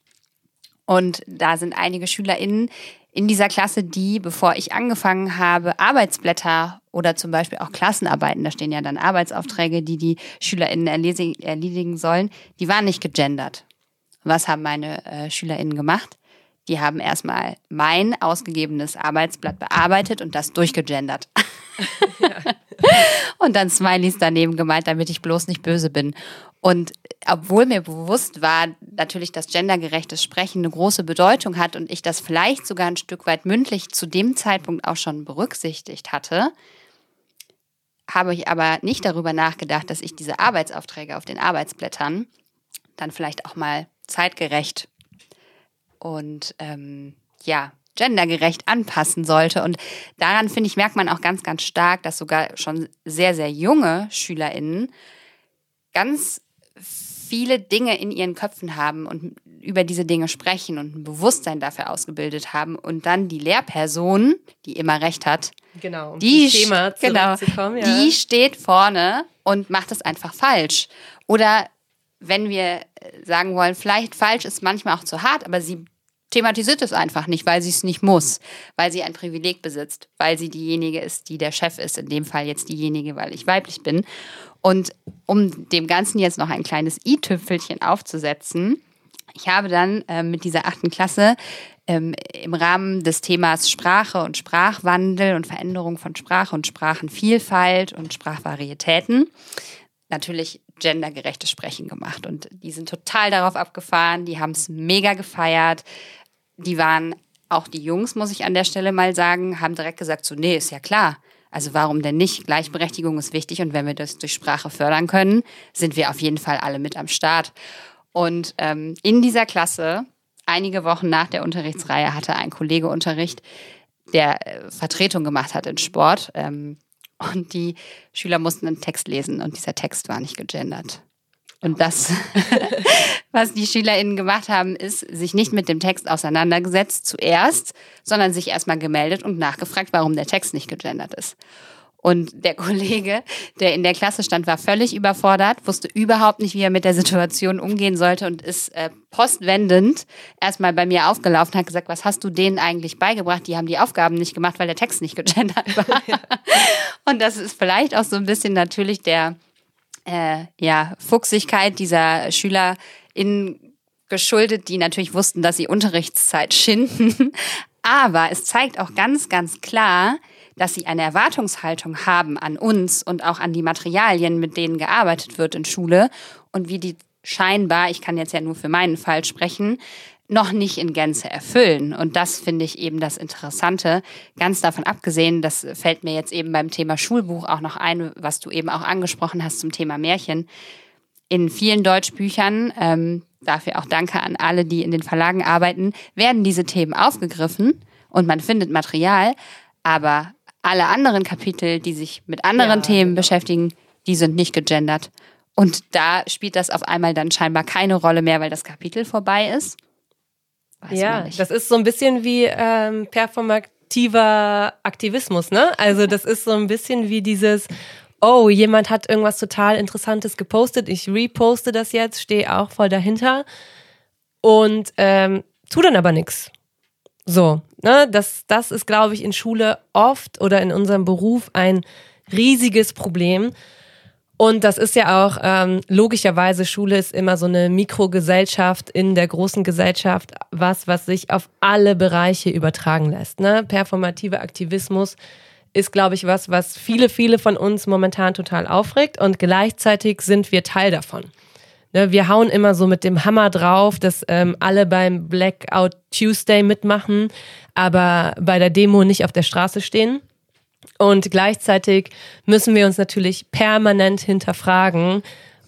und da sind einige SchülerInnen in dieser Klasse, die, bevor ich angefangen habe, Arbeitsblätter oder zum Beispiel auch Klassenarbeiten, da stehen ja dann Arbeitsaufträge, die die SchülerInnen erledigen sollen, die waren nicht gegendert. Was haben meine äh, SchülerInnen gemacht? Die haben erstmal mein ausgegebenes Arbeitsblatt bearbeitet und das durchgegendert. Ja. und dann Smileys daneben gemeint, damit ich bloß nicht böse bin. Und obwohl mir bewusst war, natürlich, dass gendergerechtes Sprechen eine große Bedeutung hat und ich das vielleicht sogar ein Stück weit mündlich zu dem Zeitpunkt auch schon berücksichtigt hatte, habe ich aber nicht darüber nachgedacht, dass ich diese Arbeitsaufträge auf den Arbeitsblättern dann vielleicht auch mal zeitgerecht und ähm, ja, gendergerecht anpassen sollte. Und daran, finde ich, merkt man auch ganz, ganz stark, dass sogar schon sehr, sehr junge SchülerInnen ganz viele Dinge in ihren Köpfen haben und über diese Dinge sprechen und ein Bewusstsein dafür ausgebildet haben und dann die Lehrperson, die immer recht hat, genau, um die, Thema genau, ja. die steht vorne und macht es einfach falsch. Oder wenn wir sagen wollen, vielleicht falsch ist manchmal auch zu hart, aber sie thematisiert es einfach nicht, weil sie es nicht muss, weil sie ein Privileg besitzt, weil sie diejenige ist, die der Chef ist, in dem Fall jetzt diejenige, weil ich weiblich bin. Und um dem Ganzen jetzt noch ein kleines i-Tüpfelchen aufzusetzen, ich habe dann äh, mit dieser achten Klasse ähm, im Rahmen des Themas Sprache und Sprachwandel und Veränderung von Sprache und Sprachenvielfalt und Sprachvarietäten natürlich gendergerechtes Sprechen gemacht. Und die sind total darauf abgefahren, die haben es mega gefeiert. Die waren, auch die Jungs, muss ich an der Stelle mal sagen, haben direkt gesagt, so, nee, ist ja klar. Also warum denn nicht? Gleichberechtigung ist wichtig und wenn wir das durch Sprache fördern können, sind wir auf jeden Fall alle mit am Start. Und ähm, in dieser Klasse, einige Wochen nach der Unterrichtsreihe, hatte ein Kollege Unterricht, der äh, Vertretung gemacht hat in Sport. Ähm, und die Schüler mussten einen Text lesen und dieser Text war nicht gegendert. Und das, was die SchülerInnen gemacht haben, ist, sich nicht mit dem Text auseinandergesetzt zuerst, sondern sich erstmal gemeldet und nachgefragt, warum der Text nicht gegendert ist. Und der Kollege, der in der Klasse stand, war völlig überfordert, wusste überhaupt nicht, wie er mit der Situation umgehen sollte und ist äh, postwendend erstmal bei mir aufgelaufen, hat gesagt, was hast du denen eigentlich beigebracht? Die haben die Aufgaben nicht gemacht, weil der Text nicht gegendert war. und das ist vielleicht auch so ein bisschen natürlich der äh, ja, Fuchsigkeit dieser Schüler in geschuldet, die natürlich wussten, dass sie Unterrichtszeit schinden. Aber es zeigt auch ganz, ganz klar, dass sie eine Erwartungshaltung haben an uns und auch an die Materialien, mit denen gearbeitet wird in Schule und wie die scheinbar, ich kann jetzt ja nur für meinen Fall sprechen, noch nicht in Gänze erfüllen. Und das finde ich eben das Interessante. Ganz davon abgesehen, das fällt mir jetzt eben beim Thema Schulbuch auch noch ein, was du eben auch angesprochen hast zum Thema Märchen. In vielen Deutschbüchern, ähm, dafür auch danke an alle, die in den Verlagen arbeiten, werden diese Themen aufgegriffen und man findet Material, aber alle anderen Kapitel, die sich mit anderen ja, Themen genau. beschäftigen, die sind nicht gegendert. Und da spielt das auf einmal dann scheinbar keine Rolle mehr, weil das Kapitel vorbei ist. Weiß ja, das ist so ein bisschen wie ähm, performativer Aktivismus, ne? Also das ist so ein bisschen wie dieses, oh, jemand hat irgendwas total Interessantes gepostet, ich reposte das jetzt, stehe auch voll dahinter und ähm, tu dann aber nichts. So, ne? Das, das ist, glaube ich, in Schule oft oder in unserem Beruf ein riesiges Problem und das ist ja auch ähm, logischerweise, Schule ist immer so eine Mikrogesellschaft in der großen Gesellschaft, was, was sich auf alle Bereiche übertragen lässt. Ne? Performativer Aktivismus ist, glaube ich, was, was viele, viele von uns momentan total aufregt und gleichzeitig sind wir Teil davon. Ne? Wir hauen immer so mit dem Hammer drauf, dass ähm, alle beim Blackout Tuesday mitmachen, aber bei der Demo nicht auf der Straße stehen. Und gleichzeitig müssen wir uns natürlich permanent hinterfragen,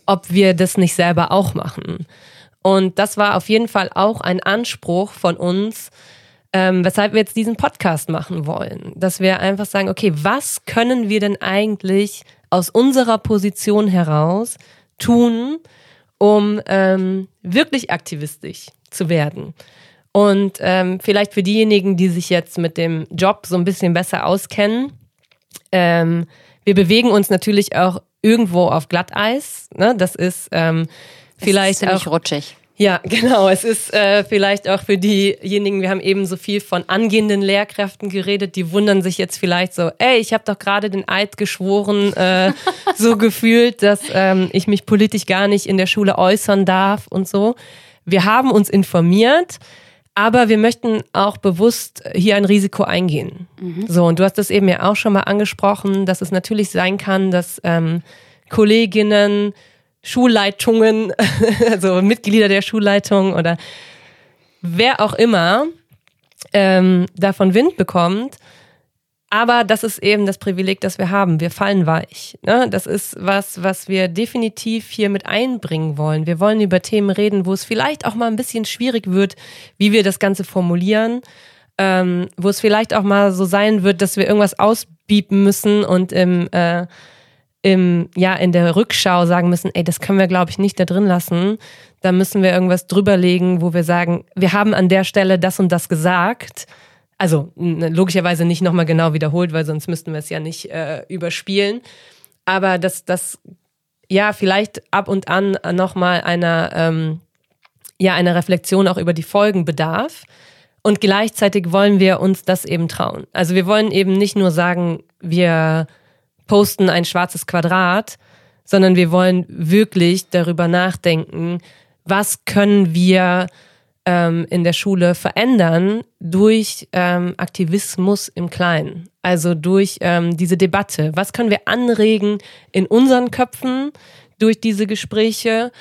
ob wir das nicht selber auch machen. Und das war auf jeden Fall auch ein Anspruch von uns, ähm, weshalb wir jetzt diesen Podcast machen wollen. Dass wir einfach sagen, okay, was können wir denn eigentlich aus unserer Position heraus tun, um ähm, wirklich aktivistisch zu werden? Und ähm, vielleicht für diejenigen, die sich jetzt mit dem Job so ein bisschen besser auskennen, ähm, wir bewegen uns natürlich auch irgendwo auf Glatteis. Ne? Das ist ähm, vielleicht es ist auch rutschig. Ja, genau. Es ist äh, vielleicht auch für diejenigen, wir haben eben so viel von angehenden Lehrkräften geredet, die wundern sich jetzt vielleicht so, ey, ich habe doch gerade den Eid geschworen, äh, so gefühlt, dass ähm, ich mich politisch gar nicht in der Schule äußern darf und so. Wir haben uns informiert. Aber wir möchten auch bewusst hier ein Risiko eingehen. Mhm. So, und du hast das eben ja auch schon mal angesprochen, dass es natürlich sein kann, dass ähm, Kolleginnen, Schulleitungen, also Mitglieder der Schulleitung oder wer auch immer ähm, davon Wind bekommt aber das ist eben das Privileg, das wir haben. Wir fallen weich. Ne? Das ist was, was wir definitiv hier mit einbringen wollen. Wir wollen über Themen reden, wo es vielleicht auch mal ein bisschen schwierig wird, wie wir das Ganze formulieren. Ähm, wo es vielleicht auch mal so sein wird, dass wir irgendwas ausbiepen müssen und im, äh, im, ja, in der Rückschau sagen müssen, ey, das können wir, glaube ich, nicht da drin lassen. Da müssen wir irgendwas drüberlegen, wo wir sagen, wir haben an der Stelle das und das gesagt also logischerweise nicht nochmal genau wiederholt, weil sonst müssten wir es ja nicht äh, überspielen. Aber dass das ja vielleicht ab und an nochmal einer, ähm, ja, einer Reflexion auch über die Folgen bedarf. Und gleichzeitig wollen wir uns das eben trauen. Also wir wollen eben nicht nur sagen, wir posten ein schwarzes Quadrat, sondern wir wollen wirklich darüber nachdenken, was können wir ähm, in der Schule verändern durch ähm, Aktivismus im Kleinen. Also durch ähm, diese Debatte. Was können wir anregen in unseren Köpfen durch diese Gespräche?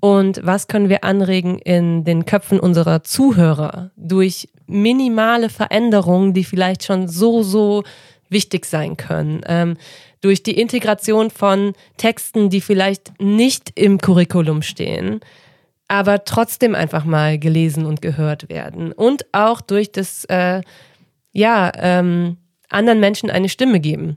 Und was können wir anregen in den Köpfen unserer Zuhörer durch minimale Veränderungen, die vielleicht schon so, so wichtig sein können? Ähm, durch die Integration von Texten, die vielleicht nicht im Curriculum stehen, aber trotzdem einfach mal gelesen und gehört werden. Und auch durch das, äh, ja, ähm, anderen Menschen eine Stimme geben.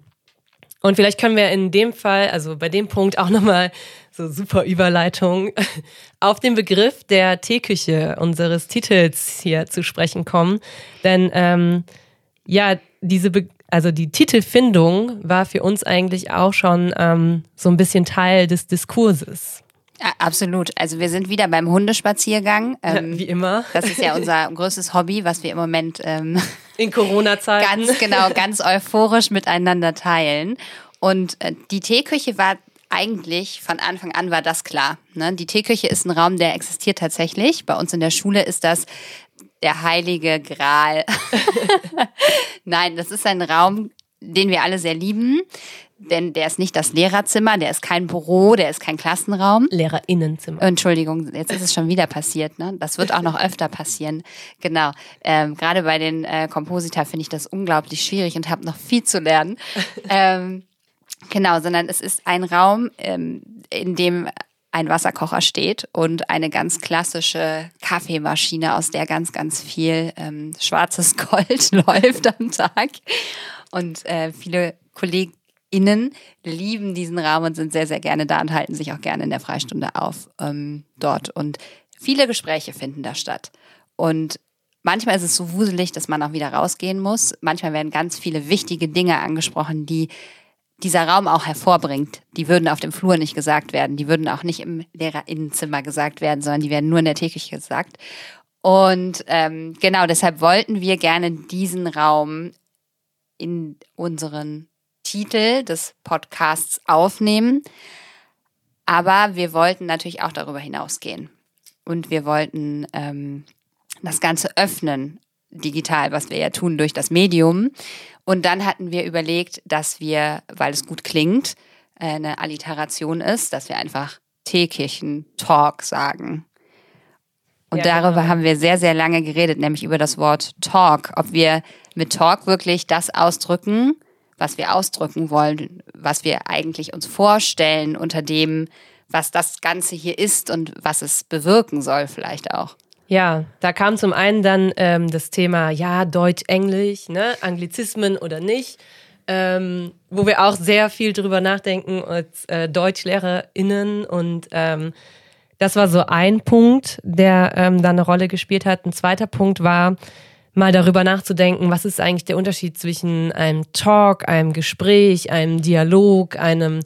Und vielleicht können wir in dem Fall, also bei dem Punkt auch nochmal so super Überleitung, auf den Begriff der Teeküche unseres Titels hier zu sprechen kommen. Denn ähm, ja, diese, Be also die Titelfindung war für uns eigentlich auch schon ähm, so ein bisschen Teil des Diskurses. Absolut. Also wir sind wieder beim Hundespaziergang. Ähm, Wie immer. Das ist ja unser größtes Hobby, was wir im Moment ähm, in Corona-Zeiten ganz genau, ganz euphorisch miteinander teilen. Und äh, die Teeküche war eigentlich von Anfang an war das klar. Ne? Die Teeküche ist ein Raum, der existiert tatsächlich. Bei uns in der Schule ist das der heilige Gral. Nein, das ist ein Raum, den wir alle sehr lieben, denn der ist nicht das Lehrerzimmer, der ist kein Büro, der ist kein Klassenraum. Lehrerinnenzimmer. Entschuldigung, jetzt ist es schon wieder passiert. Ne? Das wird auch noch öfter passieren. Genau. Ähm, Gerade bei den äh, Komposita finde ich das unglaublich schwierig und habe noch viel zu lernen. ähm, genau, sondern es ist ein Raum, ähm, in dem ein Wasserkocher steht und eine ganz klassische Kaffeemaschine, aus der ganz, ganz viel ähm, schwarzes Gold läuft am Tag. Und äh, viele Kollegen Innen lieben diesen Raum und sind sehr, sehr gerne da und halten sich auch gerne in der Freistunde auf ähm, dort. Und viele Gespräche finden da statt. Und manchmal ist es so wuselig, dass man auch wieder rausgehen muss. Manchmal werden ganz viele wichtige Dinge angesprochen, die dieser Raum auch hervorbringt. Die würden auf dem Flur nicht gesagt werden. Die würden auch nicht im Lehrerinnenzimmer gesagt werden, sondern die werden nur in der Täglich gesagt. Und ähm, genau deshalb wollten wir gerne diesen Raum in unseren Titel des Podcasts aufnehmen. Aber wir wollten natürlich auch darüber hinausgehen. Und wir wollten ähm, das Ganze öffnen, digital, was wir ja tun durch das Medium. Und dann hatten wir überlegt, dass wir, weil es gut klingt, äh, eine Alliteration ist, dass wir einfach Teekirchen-Talk sagen. Und ja, darüber genau. haben wir sehr, sehr lange geredet, nämlich über das Wort Talk. Ob wir mit Talk wirklich das ausdrücken, was wir ausdrücken wollen, was wir eigentlich uns vorstellen unter dem, was das Ganze hier ist und was es bewirken soll vielleicht auch. Ja, da kam zum einen dann ähm, das Thema, ja, Deutsch, Englisch, ne, Anglizismen oder nicht, ähm, wo wir auch sehr viel drüber nachdenken als äh, DeutschlehrerInnen und ähm, das war so ein Punkt, der ähm, da eine Rolle gespielt hat. Ein zweiter Punkt war, mal darüber nachzudenken, was ist eigentlich der Unterschied zwischen einem Talk, einem Gespräch, einem Dialog, einem,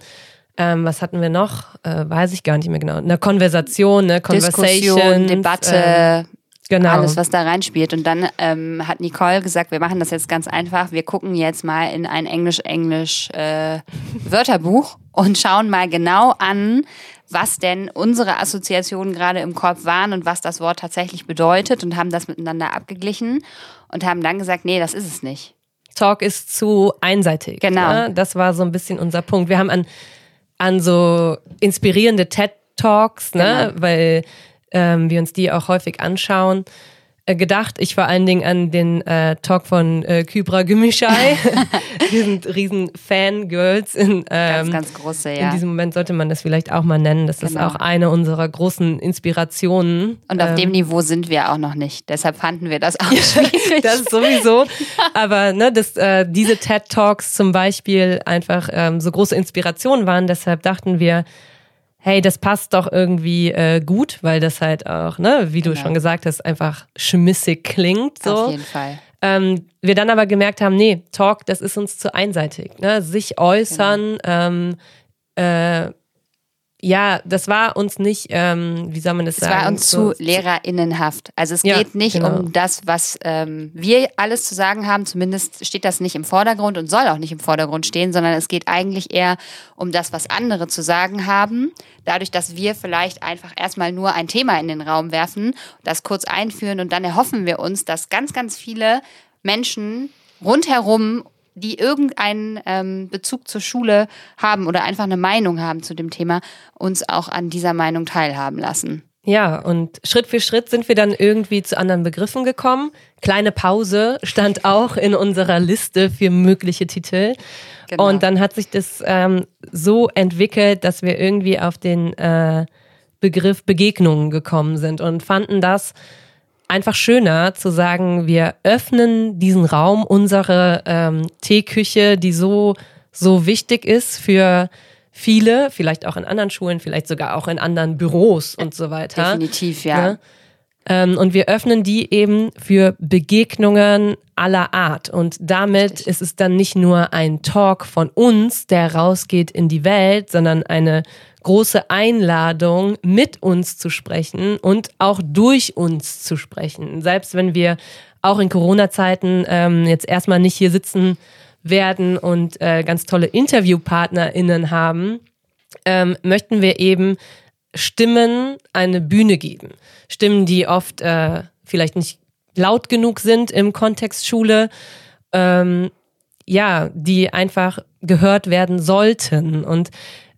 ähm, was hatten wir noch? Äh, weiß ich gar nicht mehr genau. Eine Konversation, eine Conversation. Debatte. Äh, genau. Alles, was da reinspielt. Und dann ähm, hat Nicole gesagt, wir machen das jetzt ganz einfach. Wir gucken jetzt mal in ein Englisch-Englisch-Wörterbuch äh, und schauen mal genau an, was denn unsere Assoziationen gerade im Kopf waren und was das Wort tatsächlich bedeutet und haben das miteinander abgeglichen und haben dann gesagt, nee, das ist es nicht. Talk ist zu einseitig. Genau. Ne? Das war so ein bisschen unser Punkt. Wir haben an, an so inspirierende TED-Talks, ne? Genau. weil ähm, wir uns die auch häufig anschauen, gedacht. Ich vor allen Dingen an den äh, Talk von äh, Kybra Gümüşay. wir sind riesen Fangirls. In, ähm, ganz, ganz große, ja. In diesem Moment sollte man das vielleicht auch mal nennen. Das genau. ist auch eine unserer großen Inspirationen. Und auf ähm, dem Niveau sind wir auch noch nicht. Deshalb fanden wir das auch schwierig. das sowieso. Aber ne, dass äh, diese TED Talks zum Beispiel einfach ähm, so große Inspirationen waren. Deshalb dachten wir, hey, das passt doch irgendwie äh, gut, weil das halt auch, ne, wie genau. du schon gesagt hast, einfach schmissig klingt. So. Auf jeden Fall. Ähm, wir dann aber gemerkt haben, nee, Talk, das ist uns zu einseitig. Ne? Sich äußern, genau. ähm, äh, ja, das war uns nicht, ähm, wie soll man das es sagen? Es war uns so, zu lehrerinnenhaft. Also es ja, geht nicht genau. um das, was ähm, wir alles zu sagen haben. Zumindest steht das nicht im Vordergrund und soll auch nicht im Vordergrund stehen, sondern es geht eigentlich eher um das, was andere zu sagen haben. Dadurch, dass wir vielleicht einfach erstmal nur ein Thema in den Raum werfen, das kurz einführen und dann erhoffen wir uns, dass ganz, ganz viele Menschen rundherum die irgendeinen ähm, Bezug zur Schule haben oder einfach eine Meinung haben zu dem Thema, uns auch an dieser Meinung teilhaben lassen. Ja, und Schritt für Schritt sind wir dann irgendwie zu anderen Begriffen gekommen. Kleine Pause stand auch in unserer Liste für mögliche Titel. Genau. Und dann hat sich das ähm, so entwickelt, dass wir irgendwie auf den äh, Begriff Begegnungen gekommen sind und fanden das einfach schöner zu sagen, wir öffnen diesen Raum, unsere ähm, Teeküche, die so, so wichtig ist für viele, vielleicht auch in anderen Schulen, vielleicht sogar auch in anderen Büros und so weiter. Definitiv, ja. ja? Ähm, und wir öffnen die eben für Begegnungen aller Art. Und damit Richtig. ist es dann nicht nur ein Talk von uns, der rausgeht in die Welt, sondern eine große Einladung, mit uns zu sprechen und auch durch uns zu sprechen. Selbst wenn wir auch in Corona-Zeiten ähm, jetzt erstmal nicht hier sitzen werden und äh, ganz tolle InterviewpartnerInnen haben, ähm, möchten wir eben Stimmen eine Bühne geben. Stimmen, die oft äh, vielleicht nicht laut genug sind im Kontext Schule, ähm, ja, die einfach gehört werden sollten. Und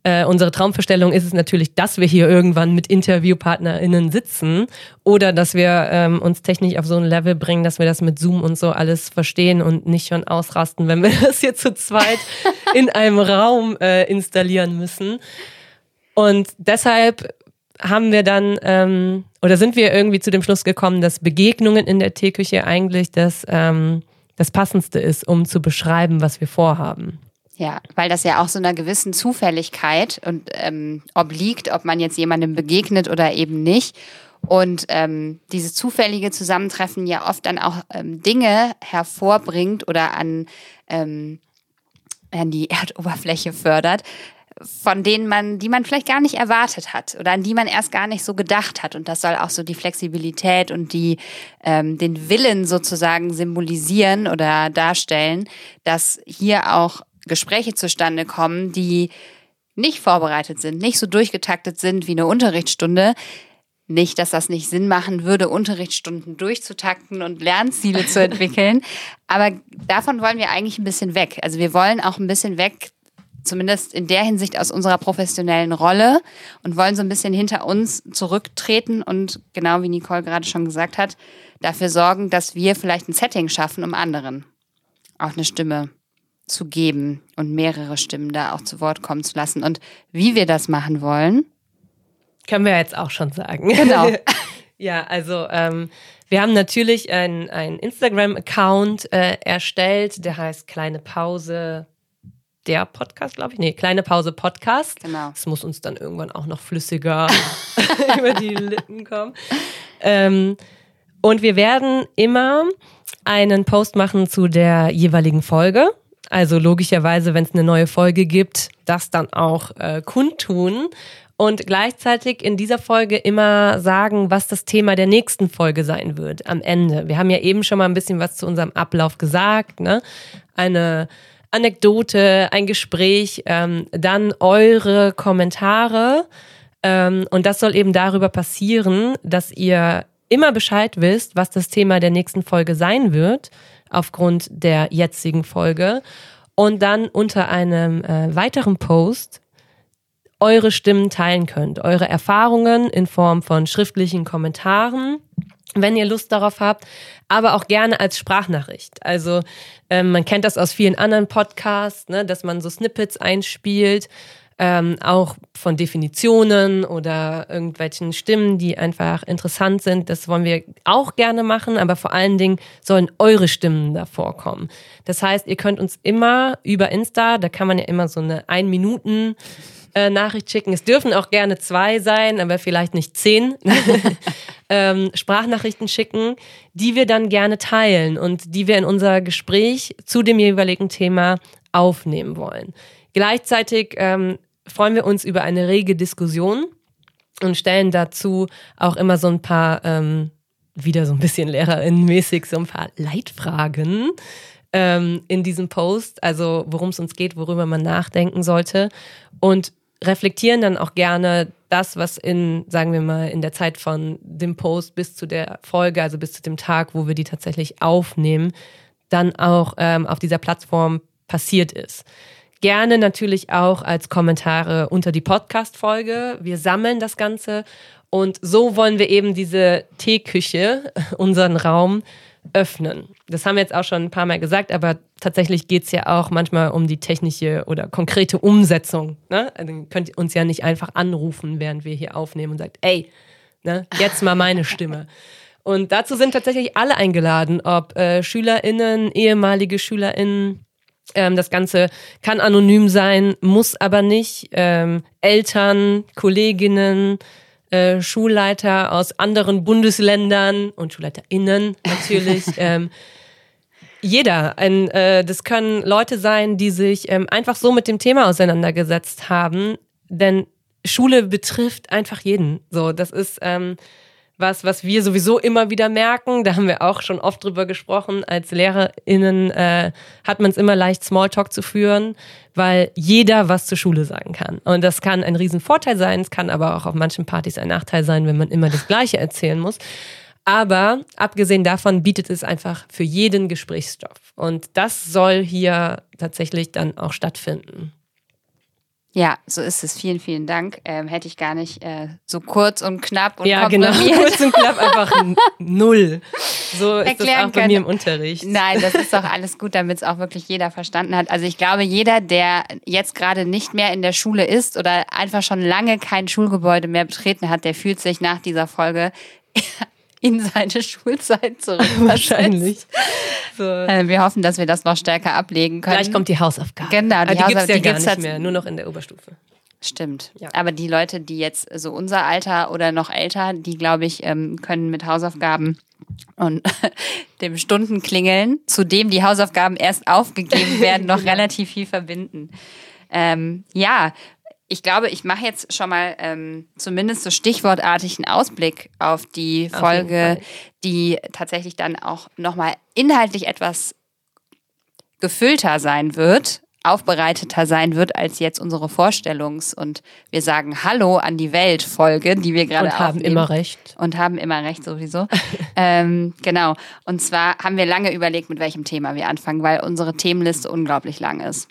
äh, unsere Traumvorstellung ist es natürlich, dass wir hier irgendwann mit InterviewpartnerInnen sitzen oder dass wir ähm, uns technisch auf so ein Level bringen, dass wir das mit Zoom und so alles verstehen und nicht schon ausrasten, wenn wir das hier zu zweit in einem Raum äh, installieren müssen. Und deshalb haben wir dann ähm, oder sind wir irgendwie zu dem Schluss gekommen, dass Begegnungen in der Teeküche eigentlich das, ähm, das Passendste ist, um zu beschreiben, was wir vorhaben. Ja, weil das ja auch so einer gewissen Zufälligkeit und ähm, obliegt, ob man jetzt jemandem begegnet oder eben nicht. Und ähm, dieses zufällige Zusammentreffen ja oft dann auch ähm, Dinge hervorbringt oder an, ähm, an die Erdoberfläche fördert, von denen man, die man vielleicht gar nicht erwartet hat oder an die man erst gar nicht so gedacht hat. Und das soll auch so die Flexibilität und die, ähm, den Willen sozusagen symbolisieren oder darstellen, dass hier auch Gespräche zustande kommen, die nicht vorbereitet sind, nicht so durchgetaktet sind wie eine Unterrichtsstunde. Nicht, dass das nicht Sinn machen würde, Unterrichtsstunden durchzutakten und Lernziele zu entwickeln. Aber davon wollen wir eigentlich ein bisschen weg. Also wir wollen auch ein bisschen weg, zumindest in der Hinsicht aus unserer professionellen Rolle und wollen so ein bisschen hinter uns zurücktreten und genau wie Nicole gerade schon gesagt hat, dafür sorgen, dass wir vielleicht ein Setting schaffen, um anderen auch eine Stimme zu geben und mehrere Stimmen da auch zu Wort kommen zu lassen. Und wie wir das machen wollen, können wir jetzt auch schon sagen. Genau. ja, also ähm, wir haben natürlich einen Instagram-Account äh, erstellt, der heißt Kleine Pause. Der Podcast, glaube ich. Nee, Kleine Pause Podcast. Genau. Das muss uns dann irgendwann auch noch flüssiger über die Lippen kommen. Ähm, und wir werden immer einen Post machen zu der jeweiligen Folge. Also logischerweise, wenn es eine neue Folge gibt, das dann auch äh, kundtun und gleichzeitig in dieser Folge immer sagen, was das Thema der nächsten Folge sein wird am Ende. Wir haben ja eben schon mal ein bisschen was zu unserem Ablauf gesagt, ne? Eine Anekdote, ein Gespräch, ähm, dann eure Kommentare. Ähm, und das soll eben darüber passieren, dass ihr immer Bescheid wisst, was das Thema der nächsten Folge sein wird aufgrund der jetzigen Folge. Und dann unter einem äh, weiteren Post eure Stimmen teilen könnt, eure Erfahrungen in Form von schriftlichen Kommentaren, wenn ihr Lust darauf habt, aber auch gerne als Sprachnachricht. Also ähm, man kennt das aus vielen anderen Podcasts, ne, dass man so Snippets einspielt ähm, auch von Definitionen oder irgendwelchen Stimmen, die einfach interessant sind. Das wollen wir auch gerne machen, aber vor allen Dingen sollen eure Stimmen davor kommen. Das heißt, ihr könnt uns immer über Insta, da kann man ja immer so eine ein Minuten äh, Nachricht schicken. Es dürfen auch gerne zwei sein, aber vielleicht nicht zehn. ähm, Sprachnachrichten schicken, die wir dann gerne teilen und die wir in unser Gespräch zu dem jeweiligen Thema aufnehmen wollen. Gleichzeitig ähm, freuen wir uns über eine rege Diskussion und stellen dazu auch immer so ein paar, ähm, wieder so ein bisschen lehrerinnenmäßig, so ein paar Leitfragen ähm, in diesem Post, also worum es uns geht, worüber man nachdenken sollte. Und reflektieren dann auch gerne das, was in, sagen wir mal, in der Zeit von dem Post bis zu der Folge, also bis zu dem Tag, wo wir die tatsächlich aufnehmen, dann auch ähm, auf dieser Plattform passiert ist gerne natürlich auch als Kommentare unter die Podcast-Folge. Wir sammeln das Ganze und so wollen wir eben diese Teeküche, unseren Raum, öffnen. Das haben wir jetzt auch schon ein paar Mal gesagt, aber tatsächlich geht es ja auch manchmal um die technische oder konkrete Umsetzung. Ne? Also ihr könnt uns ja nicht einfach anrufen, während wir hier aufnehmen und sagt, ey, ne, jetzt mal meine Stimme. Und dazu sind tatsächlich alle eingeladen, ob äh, SchülerInnen, ehemalige SchülerInnen, ähm, das Ganze kann anonym sein, muss aber nicht. Ähm, Eltern, Kolleginnen, äh, Schulleiter aus anderen Bundesländern und SchulleiterInnen natürlich. ähm, jeder. Ein, äh, das können Leute sein, die sich ähm, einfach so mit dem Thema auseinandergesetzt haben. Denn Schule betrifft einfach jeden. So, das ist ähm, was, was wir sowieso immer wieder merken. Da haben wir auch schon oft drüber gesprochen. Als LehrerInnen äh, hat man es immer leicht, Smalltalk zu führen, weil jeder was zur Schule sagen kann. Und das kann ein Riesenvorteil sein. Es kann aber auch auf manchen Partys ein Nachteil sein, wenn man immer das Gleiche erzählen muss. Aber abgesehen davon bietet es einfach für jeden Gesprächsstoff. Und das soll hier tatsächlich dann auch stattfinden. Ja, so ist es. Vielen, vielen Dank. Ähm, hätte ich gar nicht äh, so kurz und knapp und Ja, genau. Kurz und knapp einfach null. So ist Erklären das auch bei können. mir im Unterricht. Nein, das ist doch alles gut, damit es auch wirklich jeder verstanden hat. Also ich glaube, jeder, der jetzt gerade nicht mehr in der Schule ist oder einfach schon lange kein Schulgebäude mehr betreten hat, der fühlt sich nach dieser Folge in seine Schulzeit zurück. Wahrscheinlich. So. Äh, wir hoffen, dass wir das noch stärker ablegen können. Gleich kommt die Hausaufgabe. Genau, die, die gibt es ja Hausaufgabe- die gar gibt's nicht jetzt- mehr, nur noch in der Oberstufe. Stimmt. Ja. Aber die Leute, die jetzt so unser Alter oder noch älter, die glaube ich, ähm, können mit Hausaufgaben und dem Stundenklingeln, zu dem die Hausaufgaben erst aufgegeben werden, noch relativ viel verbinden. Ähm, ja, ich glaube, ich mache jetzt schon mal ähm, zumindest so stichwortartig einen Ausblick auf die Auf Folge, die tatsächlich dann auch nochmal inhaltlich etwas gefüllter sein wird, aufbereiteter sein wird als jetzt unsere Vorstellungs- und wir sagen Hallo an die Welt Folge, die wir gerade Und haben aufnehmen. immer recht. Und haben immer recht sowieso. ähm, genau. Und zwar haben wir lange überlegt, mit welchem Thema wir anfangen, weil unsere Themenliste unglaublich lang ist.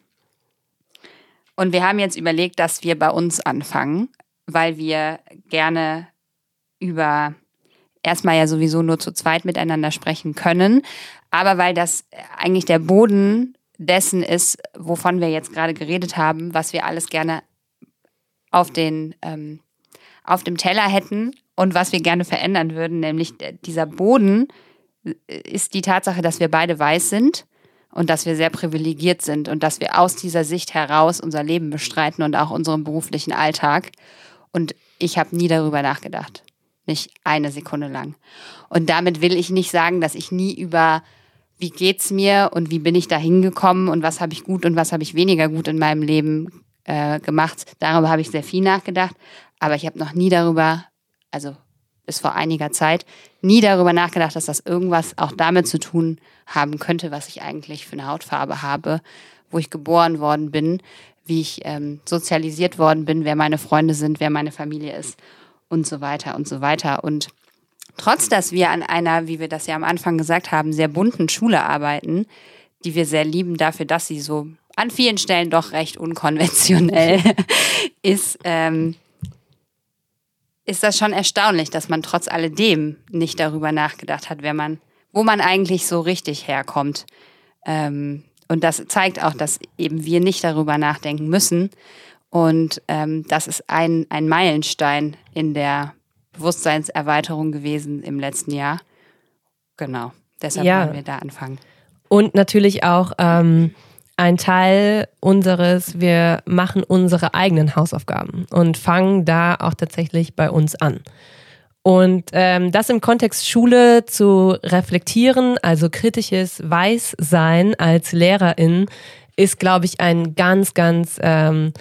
Und wir haben jetzt überlegt, dass wir bei uns anfangen, weil wir gerne über erstmal ja sowieso nur zu zweit miteinander sprechen können, aber weil das eigentlich der Boden dessen ist, wovon wir jetzt gerade geredet haben, was wir alles gerne auf den ähm, auf dem Teller hätten und was wir gerne verändern würden, nämlich dieser Boden äh, ist die Tatsache, dass wir beide weiß sind und dass wir sehr privilegiert sind und dass wir aus dieser Sicht heraus unser Leben bestreiten und auch unseren beruflichen Alltag. Und ich habe nie darüber nachgedacht. Nicht eine Sekunde lang. Und damit will ich nicht sagen, dass ich nie über wie geht's mir und wie bin ich da hingekommen und was habe ich gut und was habe ich weniger gut in meinem Leben äh, gemacht. Darüber habe ich sehr viel nachgedacht, aber ich habe noch nie darüber, also bis vor einiger Zeit, nie darüber nachgedacht, dass das irgendwas auch damit zu tun haben könnte, was ich eigentlich für eine Hautfarbe habe, wo ich geboren worden bin, wie ich ähm, sozialisiert worden bin, wer meine Freunde sind, wer meine Familie ist und so weiter und so weiter. Und trotz dass wir an einer, wie wir das ja am Anfang gesagt haben, sehr bunten Schule arbeiten, die wir sehr lieben dafür, dass sie so an vielen Stellen doch recht unkonventionell ist, ähm, ist das schon erstaunlich, dass man trotz alledem nicht darüber nachgedacht hat, wer man, wo man eigentlich so richtig herkommt. Ähm, und das zeigt auch, dass eben wir nicht darüber nachdenken müssen. Und ähm, das ist ein, ein Meilenstein in der Bewusstseinserweiterung gewesen im letzten Jahr. Genau. Deshalb Ja. wollen wir da anfangen. Und natürlich auch ähm, ein Teil unseres, wir machen unsere eigenen Hausaufgaben und fangen da auch tatsächlich bei uns an. Und ähm, das im Kontext Schule zu reflektieren, also kritisches Weißsein als Lehrerin, ist, glaube ich, ein ganz, ganz ähm,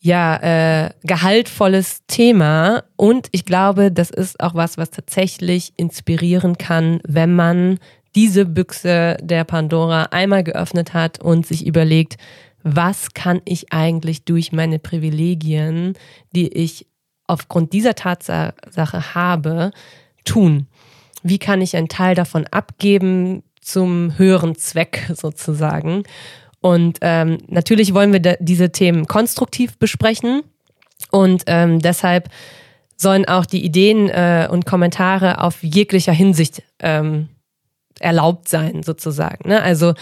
ja, äh, gehaltvolles Thema. Und ich glaube, das ist auch was, was tatsächlich inspirieren kann, wenn man diese Büchse der Pandora einmal geöffnet hat und sich überlegt, was kann ich eigentlich durch meine Privilegien, die ich aufgrund dieser Tatsache habe, tun? Wie kann ich einen Teil davon abgeben zum höheren Zweck sozusagen? Und ähm, natürlich wollen wir diese Themen konstruktiv besprechen und ähm, deshalb sollen auch die Ideen äh, und Kommentare auf jeglicher Hinsicht ähm, erlaubt sein, sozusagen. Ne? Also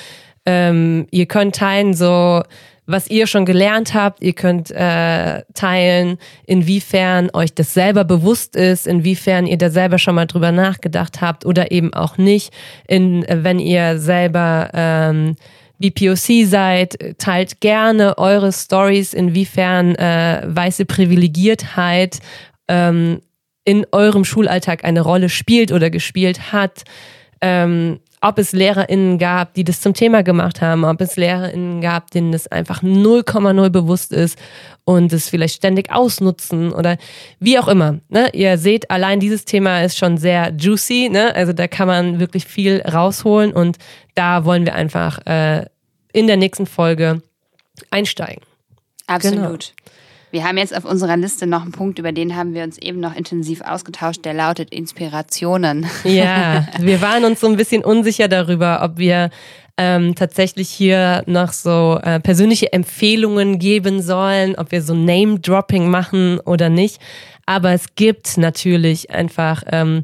ähm, ihr könnt teilen, so was ihr schon gelernt habt, ihr könnt äh, teilen, inwiefern euch das selber bewusst ist, inwiefern ihr da selber schon mal drüber nachgedacht habt oder eben auch nicht, in, wenn ihr selber ähm, BPOC seid, teilt gerne eure Stories, inwiefern äh, weiße Privilegiertheit ähm, in eurem Schulalltag eine Rolle spielt oder gespielt hat. Ähm, ob es LehrerInnen gab, die das zum Thema gemacht haben, ob es LehrerInnen gab, denen das einfach 0,0 bewusst ist und es vielleicht ständig ausnutzen oder wie auch immer. Ne? Ihr seht, allein dieses Thema ist schon sehr juicy, ne? also da kann man wirklich viel rausholen und da wollen wir einfach äh, in der nächsten Folge einsteigen. Absolut. Wir haben jetzt auf unserer Liste noch einen Punkt, über den haben wir uns eben noch intensiv ausgetauscht, der lautet Inspirationen. Ja, wir waren uns so ein bisschen unsicher darüber, ob wir ähm, tatsächlich hier noch so äh, persönliche Empfehlungen geben sollen, ob wir so Name-Dropping machen oder nicht. Aber es gibt natürlich einfach ähm,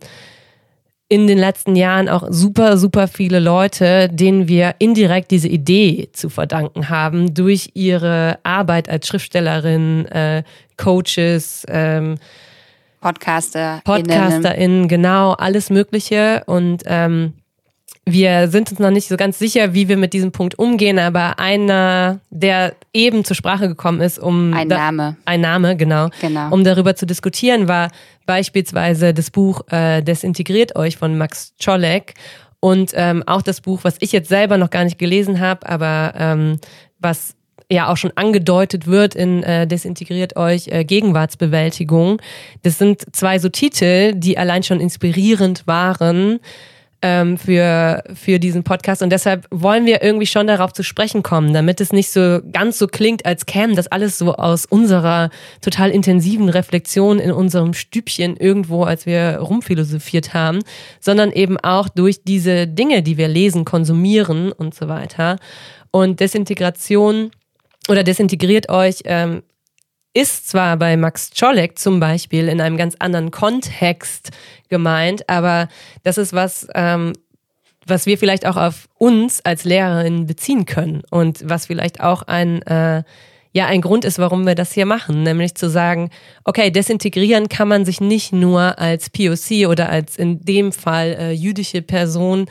in den letzten Jahren auch super, super viele Leute, denen wir indirekt diese Idee zu verdanken haben durch ihre Arbeit als Schriftstellerin, äh, Coaches, ähm, Podcaster, PodcasterInnen, genau, alles Mögliche. Und ähm, wir sind uns noch nicht so ganz sicher, wie wir mit diesem Punkt umgehen, aber einer, der eben zur Sprache gekommen ist, um ein Name, ein Name, genau, genau, um darüber zu diskutieren, war beispielsweise das Buch äh, Desintegriert euch von Max Czolek und ähm, auch das Buch, was ich jetzt selber noch gar nicht gelesen habe, aber ähm, was ja auch schon angedeutet wird in äh, Desintegriert euch äh, Gegenwartsbewältigung. Das sind zwei so Titel, die allein schon inspirierend waren ähm, für, für diesen Podcast. Und deshalb wollen wir irgendwie schon darauf zu sprechen kommen, damit es nicht so ganz so klingt, als käme das alles so aus unserer total intensiven Reflexion in unserem Stübchen irgendwo, als wir rumphilosophiert haben, sondern eben auch durch diese Dinge, die wir lesen, konsumieren und so weiter. Und Desintegration oder desintegriert euch ähm, ist zwar bei Max Czolek zum Beispiel in einem ganz anderen Kontext gemeint, aber das ist was, ähm, was wir vielleicht auch auf uns als Lehrerin beziehen können und was vielleicht auch ein, äh, ja, ein Grund ist, warum wir das hier machen, nämlich zu sagen, okay, desintegrieren kann man sich nicht nur als POC oder als in dem Fall äh, jüdische Person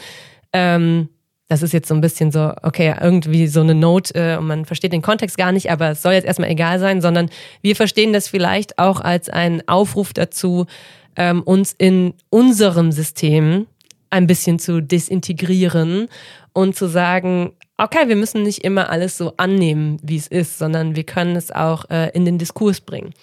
ähm, das ist jetzt so ein bisschen so, okay, irgendwie so eine Note äh, und man versteht den Kontext gar nicht, aber es soll jetzt erstmal egal sein, sondern wir verstehen das vielleicht auch als einen Aufruf dazu, ähm, uns in unserem System ein bisschen zu desintegrieren und zu sagen, okay, wir müssen nicht immer alles so annehmen, wie es ist, sondern wir können es auch äh, in den Diskurs bringen.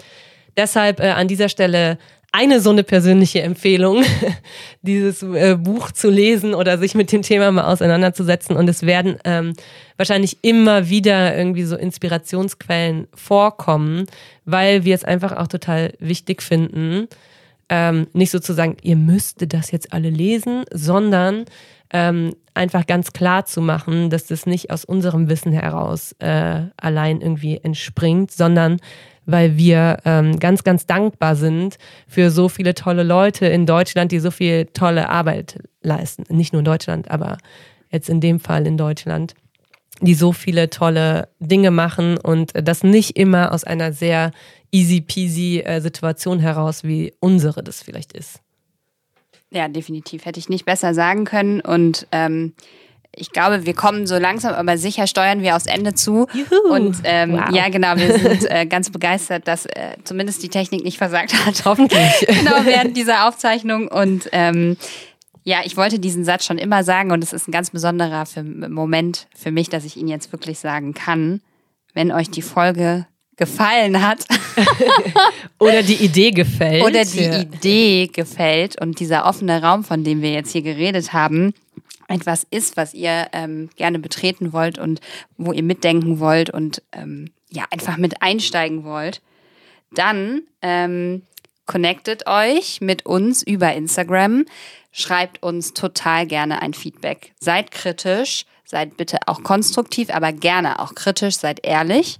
Deshalb äh, an dieser Stelle eine so eine persönliche Empfehlung, dieses äh, Buch zu lesen oder sich mit dem Thema mal auseinanderzusetzen. Und es werden ähm, wahrscheinlich immer wieder irgendwie so Inspirationsquellen vorkommen, weil wir es einfach auch total wichtig finden, ähm, nicht sozusagen, ihr müsstet das jetzt alle lesen, sondern ähm, einfach ganz klar zu machen, dass das nicht aus unserem Wissen heraus äh, allein irgendwie entspringt, sondern weil wir ähm, ganz, ganz dankbar sind für so viele tolle Leute in Deutschland, die so viel tolle Arbeit leisten. Nicht nur in Deutschland, aber jetzt in dem Fall in Deutschland, die so viele tolle Dinge machen und das nicht immer aus einer sehr easy peasy äh, Situation heraus, wie unsere das vielleicht ist. Ja, definitiv. Hätte ich nicht besser sagen können. Und ähm, ich glaube, wir kommen so langsam, aber sicher steuern wir aufs Ende zu. Juhu. Und ähm, Wow. ja, genau, wir sind äh, ganz begeistert, dass äh, zumindest die Technik nicht versagt hat. Hoffentlich. genau, während dieser Aufzeichnung. Und ähm, ja, ich wollte diesen Satz schon immer sagen und es ist ein ganz besonderer für, Moment für mich, dass ich ihn jetzt wirklich sagen kann. Wenn euch die Folge gefallen hat Oder die Idee gefällt. oder die Ja. Idee gefällt und dieser offene Raum, von dem wir jetzt hier geredet haben, etwas ist, was ihr ähm, gerne betreten wollt und wo ihr mitdenken wollt und ähm, ja einfach mit einsteigen wollt, dann ähm, connectet euch mit uns über Instagram, schreibt uns total gerne ein Feedback. Seid kritisch, seid bitte auch konstruktiv, aber gerne auch kritisch, seid ehrlich.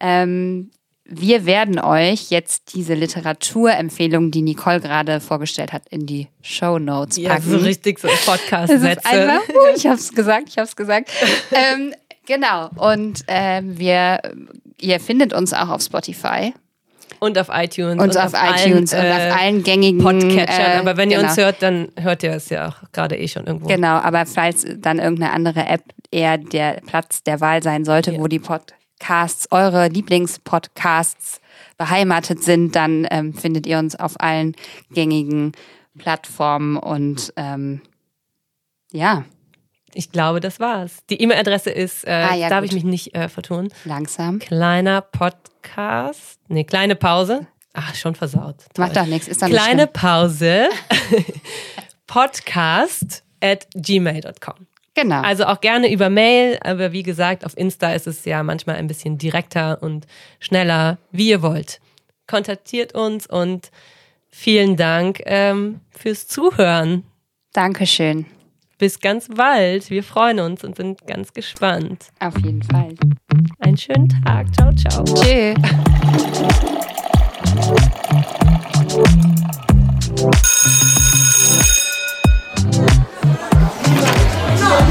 Ähm, wir werden euch jetzt diese Literaturempfehlung, die Nicole gerade vorgestellt hat, in die Show Notes Ja, packen. so richtig so Podcast-Sätze. uh, ich hab's gesagt, ich hab's gesagt. ähm, genau. Und ähm, wir, ihr findet uns auch auf Spotify Und auf iTunes. und, auf, iTunes allen, und äh, auf allen gängigen Podcatchern. äh, Aber wenn ihr genau. uns hört, dann hört ihr es ja auch gerade eh schon irgendwo. Genau, aber falls dann irgendeine andere App eher der Platz der Wahl sein sollte, Ja. wo die Podcasts, eure Lieblingspodcasts beheimatet sind, dann ähm, findet ihr uns auf allen gängigen Plattformen und ähm, ja, Ich glaube, das war's. Die E-Mail-Adresse ist, äh, Ah, ja, darf gut. ich mich nicht äh, vertun. langsam. Kleiner Podcast. Nee, kleine Pause. Ach, schon versaut. Macht Toll. doch nichts, ist nicht Kleine. Pause. Podcast at gmail.com. Genau. Also auch gerne über Mail, aber wie gesagt, auf Insta ist es ja manchmal ein bisschen direkter und schneller, wie ihr wollt. Kontaktiert uns und vielen Dank ähm, fürs Zuhören. Dankeschön. Bis ganz bald. Wir freuen uns und sind ganz gespannt. Auf jeden Fall. Einen schönen Tag. Ciao, ciao. Tschüss. Yeah.